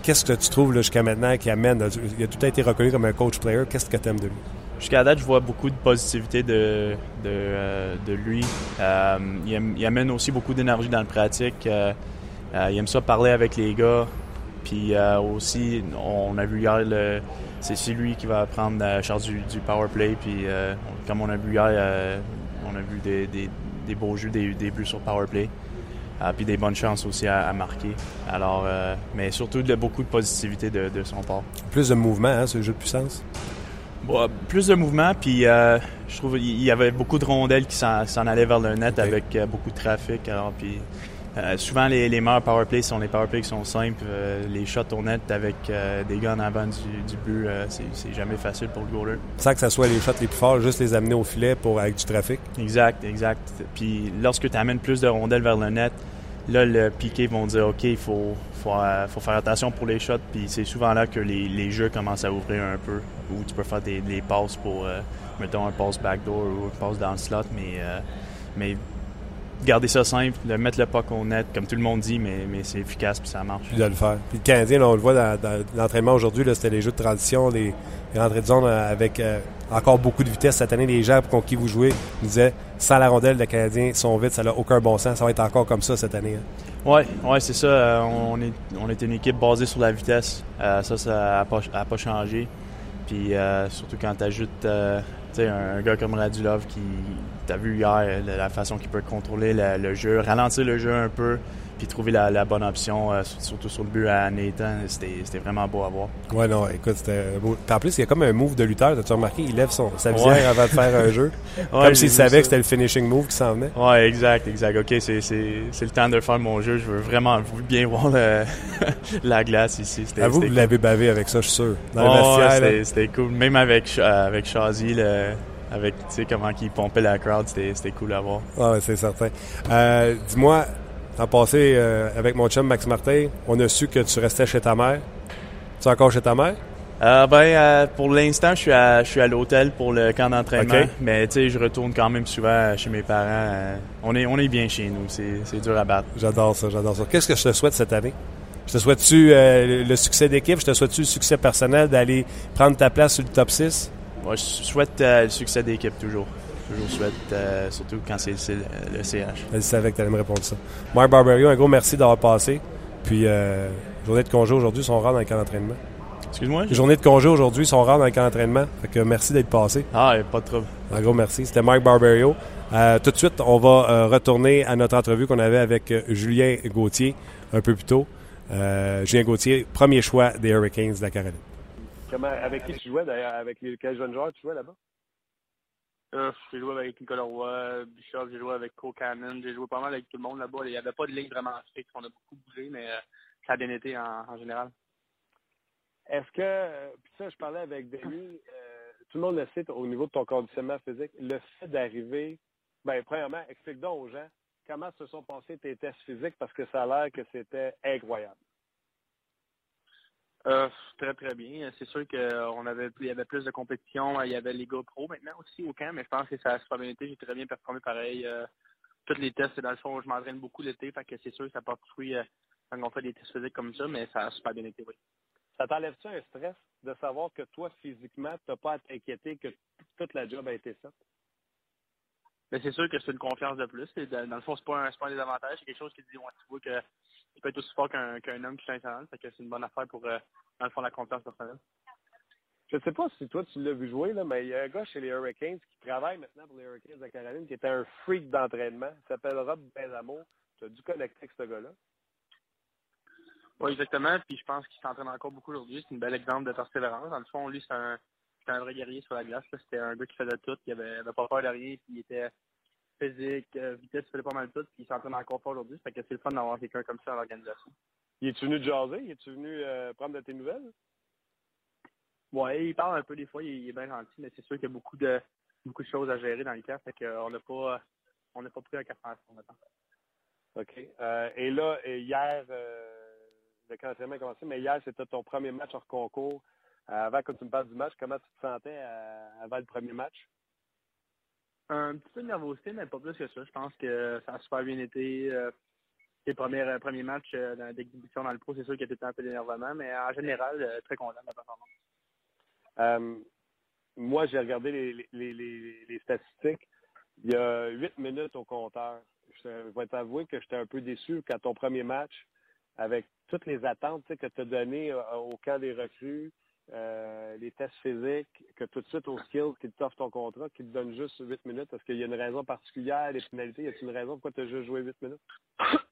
Qu'est-ce que tu trouves jusqu'à maintenant qui amène Il a tout été reconnu comme un coach player. Qu'est-ce que tu aimes de lui? Jusqu'à la date, je vois beaucoup de positivité de, de, euh, lui. Euh, il, amène aussi beaucoup d'énergie dans le pratique. Il aime ça parler avec les gars. Puis aussi, on a vu hier, c'est lui qui va prendre la charge du, du power play. Puis comme on a vu hier, on a vu des, des, des beaux jeux, des, des buts sur power play. Euh, puis des bonnes chances aussi à, à marquer. Alors, euh, mais surtout de beaucoup de positivité de, de son part. Plus de mouvement, hein, ce jeu de puissance? Bon, plus de mouvement, puis euh, je trouve qu'il y avait beaucoup de rondelles qui s'en allaient vers le net avec euh, beaucoup de trafic. Alors, puis euh, souvent les, les meilleurs power plays sont les power plays qui sont simples. Euh, les shots au net avec euh, des gars en avant du, du but, c'est jamais facile pour le goaler. Sans que ça soit les shots les plus forts, juste les amener au filet pour avec du trafic. Exact, exact. Puis lorsque tu amènes plus de rondelles vers le net, là, le piqué vont dire OK, il faut, faut, faut faire attention pour les shots. Puis c'est souvent là que les, les jeux commencent à ouvrir un peu, où tu peux faire des, des passes pour, mettons, un pass backdoor ou un pass dans le slot. Mais, mais garder ça simple, de mettre le puck au net, comme tout le monde dit, mais, mais c'est efficace puis ça marche. Puis de le faire. Puis le Canadien, là, on le voit dans, dans l'entraînement aujourd'hui, là, c'était les jeux de transition, les, les rentrées de zone euh, avec euh, encore beaucoup de vitesse. Cette année, les gens contre qui vous jouez nous disaient sans la rondelle, les Canadiens sont vite, ça n'a aucun bon sens. Ça va être encore comme ça cette année. hein. Ouais, ouais, c'est ça. Euh, on, est, on est une équipe basée sur la vitesse. Euh, ça, ça n'a pas, a pas changé. Puis surtout quand tu ajoutes un, un gars comme Radulov qui, t'as vu hier, euh, la, façon qu'il peut contrôler le, le jeu, ralentir le jeu un peu, puis trouver la, la bonne option, euh, surtout sur le but à Nathan. C'était vraiment beau à voir. Ouais, non, écoute, c'était beau. Puis en plus, il y a comme un move de lutteur. T'as-tu remarqué? Il lève son, sa visière Ouais. avant de faire un jeu. Ouais, comme s'il savait ça. que c'était le finishing move qui s'en venait. Ouais, exact, exact. OK, c'est le temps de faire mon jeu. Je veux vraiment bien voir le- la glace ici. Que c'était vous l'avez bavé avec ça, je suis sûr. Dans le vestiaire, c'était- cool. Même avec, euh, avec Chazy, le- avec tu sais comment il pompait la crowd, c'était cool à voir. Ah, c'est certain. Euh, Dis-moi, en passé, euh, avec mon chum Max Martin, on a su que tu restais chez ta mère. Tu es encore chez ta mère? Euh, ben, pour l'instant, je suis à, je suis à l'hôtel pour le camp d'entraînement. Mais tu sais, je retourne quand même souvent chez mes parents. On, est, on est bien chez nous. C'est dur à battre. J'adore ça, j'adore ça. Qu'est-ce que je te souhaite cette année? Je te souhaite-tu euh, le- le succès d'équipe? Je te souhaite-tu le succès personnel d'aller prendre ta place sur le top 6? Moi, je souhaite le succès d'équipe toujours. Toujours souhaite, surtout quand c'est le CH. Je savais que tu allais me répondre ça. Marc Barberio, un gros merci d'avoir passé. Puis, journée de congé aujourd'hui, son rang dans le camp d'entraînement. Excuse-moi? Journée de congé aujourd'hui, son rang dans le camp d'entraînement. Fait que merci d'être passé. Ah, pas de trouble. Un gros merci. C'était Marc Barberio. Euh, tout de suite, on va euh, retourner à notre entrevue qu'on avait avec euh, Julien Gauthier un peu plus tôt. Julien Gauthier, premier choix des Hurricanes de la Caroline. Comment, avec qui tu jouais d'ailleurs? Avec quels jeunes joueurs tu jouais là-bas? j'ai joué avec Nicolas Roy, Bishop, j'ai joué avec Cole Cannon, j'ai joué pas mal avec tout le monde là-bas. Il n'y avait pas de ligne vraiment fixe, on a beaucoup bougé, mais ça a bien été en, général. Est-ce que, puis ça, je parlais avec Denis, tout le monde le sait au niveau de ton conditionnement physique, le fait d'arriver Bien, premièrement, explique donc aux gens comment se sont passés tes tests physiques parce que ça a l'air que c'était incroyable. Euh, très, très bien. C'est sûr qu'on avait il y avait plus de compétition. Il y avait les GoPro maintenant aussi au camp, mais je pense que ça a super bien été. J'ai très bien performé pareil. Euh, tous les tests, dans le fond, je m'entraîne beaucoup l'été, fait que c'est sûr que ça porte fruit euh, quand on fait des tests physiques comme ça, mais ça a super bien été, oui. Ça t'enlève-tu un stress de savoir que toi, physiquement, tu n'as pas à t'inquiéter que toute la job a été faite? Mais c'est sûr que c'est une confiance de plus. Dans le fond, c'est pas un, pas un désavantage. C'est quelque chose qui dit, ouais, tu vois que tu peux être aussi fort qu'un homme qui. Fait que c'est une bonne affaire pour, euh, dans le fond, la confiance personnelle. Je ne sais pas si toi, tu l'as vu jouer, là, mais il y a un gars chez les Hurricanes qui travaille maintenant pour les Hurricanes de Caroline qui était un freak d'entraînement. Il s'appelle Rob Benzamo. Tu as dû connecter avec ce gars-là. Oui, exactement. Puis je pense qu'il s'entraîne encore beaucoup aujourd'hui. C'est un bel exemple de persévérance. Dans le fond, lui, c'est un, c'était un vrai guerrier sur la glace. C'était un gars qui faisait tout, qui avait, avait pas peur de rien, puis il était physique, euh, vitesse, il faisait pas mal tout, puis il s'entraîne encore pas aujourd'hui. Fait que c'est le fun d'avoir quelqu'un comme ça dans l'organisation. Il est-tu venu jaser? Il est-tu venu euh, prendre de tes nouvelles? Ouais, il parle un peu des fois, il, est bien gentil, mais c'est sûr qu'il y a beaucoup de beaucoup de choses à gérer dans le cas, fait qu'on n'a pas on n'a pas pris un café en temps. OK. Euh, et là, hier, le camp a commencé, mais hier, c'était ton premier match hors concours. Euh, avant que tu me parles du match, comment tu te sentais euh, avant le premier match? Un petit peu de nervosité, mais pas plus que ça. Je pense que ça a super bien été. Euh, les premiers, premiers matchs d'exhibition dans le pro, c'est sûr qu'il y a un peu d'énervement, mais en général, très content de la performance. moi, j'ai regardé les, les, les, les, statistiques. Il y a huit minutes au compteur. Je vais t'avouer que j'étais un peu déçu quand ton premier match, avec toutes les attentes que tu as données au camp des recrues, euh, les tests physiques, que tout de suite au skills, qui t'offre ton contrat, qui te donne juste 8 minutes. Est-ce qu'il y a une raison particulière, les pénalités? Y a-t-il une raison pourquoi tu as juste joué 8 minutes?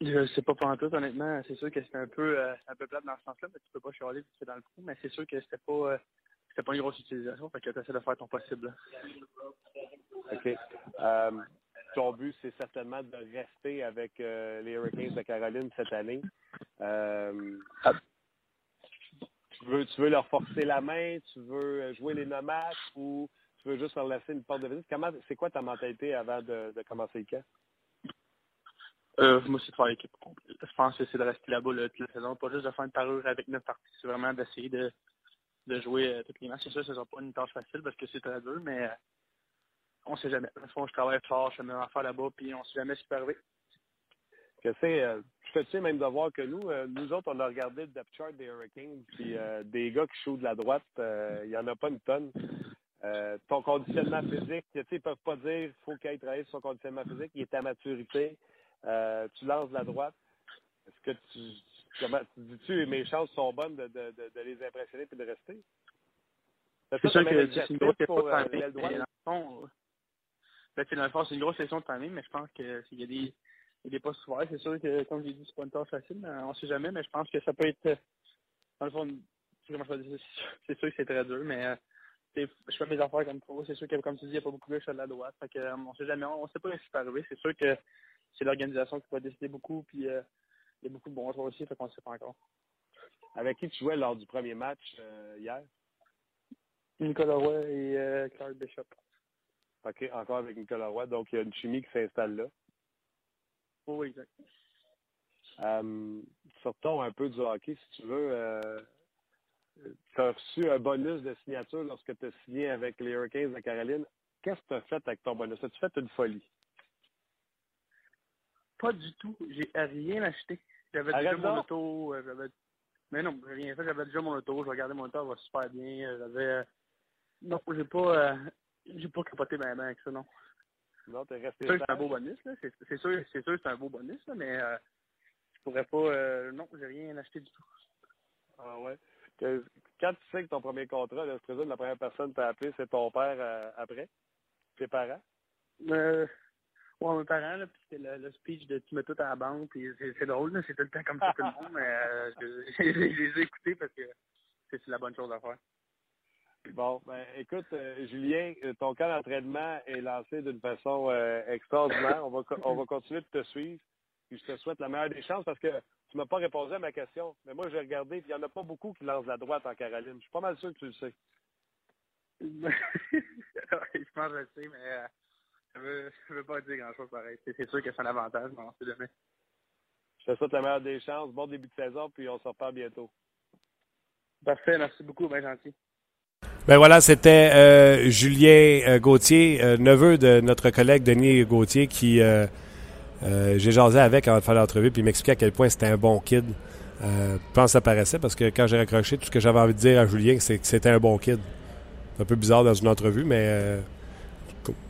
Je sais pas pour tout, honnêtement. C'est sûr que c'était un peu euh, un peu plate dans ce sens-là, mais tu peux pas chialer c'est dans le trou, mais c'est sûr que c'était pas euh, c'était pas une grosse utilisation, fait que tu essaies de faire ton possible. OK. ton but, c'est certainement de rester avec les Hurricanes de Caroline cette année. Ah, tu veux, tu veux leur forcer la main, tu veux euh, jouer les nomades ou tu veux juste leur laisser une porte de visite? Comment, c'est quoi ta mentalité avant de, de commencer le camp? Euh, moi, c'est de faire l'équipe complète. Je pense que c'est de rester là-bas toute la saison, pas juste de faire une parure avec neuf parties. C'est vraiment d'essayer de, de jouer euh, toutes les matchs. C'est sûr, ce ne sera pas une tâche facile parce que c'est très dur, mais euh, on ne sait jamais. Dans je travaille fort, je fais mes affaires là-bas, puis on ne sait jamais ce qui peut arriver que c'est, euh, sais même de voir que nous, euh, nous autres, on a regardé le depth chart des Hurricanes, puis euh, des gars qui jouent de la droite, il n'y en a pas une tonne. ton conditionnement physique, tu sais, ils peuvent pas dire qu'il faut qu'il aille travailler sur son conditionnement physique, il est à maturité, tu lances de la droite. Est-ce que tu, comment, tu dis-tu, mes chances sont bonnes de, de, de, les impressionner et de rester? C'est sûr que c'est une grosse question de timing. Dans le fond, c'est une grosse question de timing, mais je pense qu'il y a des il est pas souvent. C'est sûr que, comme j'ai dit, c'est pas une tâche facile, mais on sait jamais, mais je pense que ça peut être, dans le fond, c'est sûr que c'est très dur, mais euh, je fais mes affaires comme pro. C'est sûr que, comme tu dis, il n'y a pas beaucoup de à la droite. Fait que, euh, on sait jamais, on, sait pas ce qui peut arriver. C'est sûr que c'est l'organisation qui va décider beaucoup, puis euh, il y a beaucoup de bons joueurs aussi, fait qu'on ne sait pas encore. Avec qui tu jouais lors du premier match hier? Nicolas Roy et Clark Bishop. OK, encore avec Nicolas Roy. Donc, il y a une chimie qui s'installe là. Oui, exact. Euh, sortons un peu du hockey, si tu veux. Euh, tu as reçu un bonus de signature lorsque tu as signé avec les Hurricanes de Caroline. Qu'est-ce que tu as fait avec ton bonus? As-tu fait une folie? Pas du tout. J'ai rien acheté. J'avais déjà mon auto. Euh, mais non, j'ai rien fait. J'avais déjà mon auto. Je regardais mon auto, ça va super bien. J'avais Non, j'ai pas, j'ai pas capoté ma main avec ça, non. Non, t'es resté. C'est sûr que c'est un beau bonus, là. C'est sûr, c'est sûr c'est un beau bonus, là, mais je pourrais pas. non, j'ai rien acheté du tout. Ah ouais. quand tu sais que ton premier contrat, là, je la première personne que tu as appelé, c'est ton père après? Tes parents? Euh, ouais, mes parents, là, puis c'était le, speech de tu mets tout à la banque, puis c'est drôle, là, c'est tout le temps comme ça tout le monde, mais euh, je, les ai écoutés parce que c'est la bonne chose à faire. Bon, ben écoute, euh, Julien, ton camp d'entraînement est lancé d'une façon euh, extraordinaire. On va, on va continuer de te suivre. Puis je te souhaite la meilleure des chances parce que tu m'as pas répondu à ma question. Mais moi, j'ai regardé, puis il n'y en a pas beaucoup qui lancent la droite en Caroline. Je suis pas mal sûr que tu le sais. je pense que je le sais, mais ça veut, veut pas dire grand-chose pareil. C'est sûr que c'est un avantage, mais on sait jamais. Je te souhaite la meilleure des chances. Bon début de saison, puis on se reparle bientôt. Parfait, merci beaucoup, bien gentil. Ben voilà, c'était euh, Julien euh, Gauthier, euh, neveu de notre collègue Denis Gauthier, qui j'ai jasé avec avant de faire l'entrevue, puis il m'expliquait à quel point c'était un bon kid. je pense que ça paraissait parce que quand j'ai raccroché, tout ce que j'avais envie de dire à Julien, c'est que c'était un bon kid. C'est un peu bizarre dans une entrevue, mais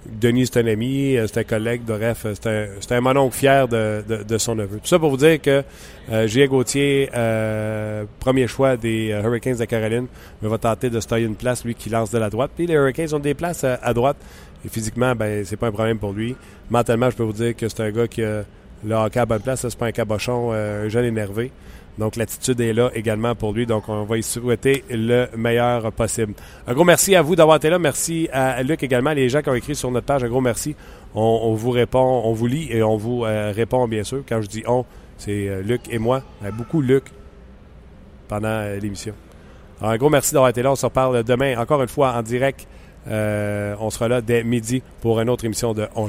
Denis, c'est un ami, euh, c'est un collègue, bref, c'est un, c'est un mononcle fier de, de, son neveu. Tout ça pour vous dire que euh, Gauthier, euh, premier choix des euh, Hurricanes de Caroline, va tenter de se tailler une place, lui qui lance de la droite. Puis les Hurricanes ont des places à, droite. Et physiquement, ben c'est pas un problème pour lui. Mentalement, je peux vous dire que c'est un gars qui a le hockey à bonne place. C'est pas un cabochon, un jeune énervé. Donc, l'attitude est là également pour lui. Donc, on va y souhaiter le meilleur possible. Un gros merci à vous d'avoir été là. Merci à Luc également, les gens qui ont écrit sur notre page. Un gros merci. On, vous répond, on vous lit et on vous euh, répond, bien sûr. Quand je dis on, c'est euh, Luc et moi. Euh, beaucoup Luc pendant l'émission. un gros merci d'avoir été là. On se reparle demain, encore une fois, en direct. on sera là dès midi pour une autre émission de On.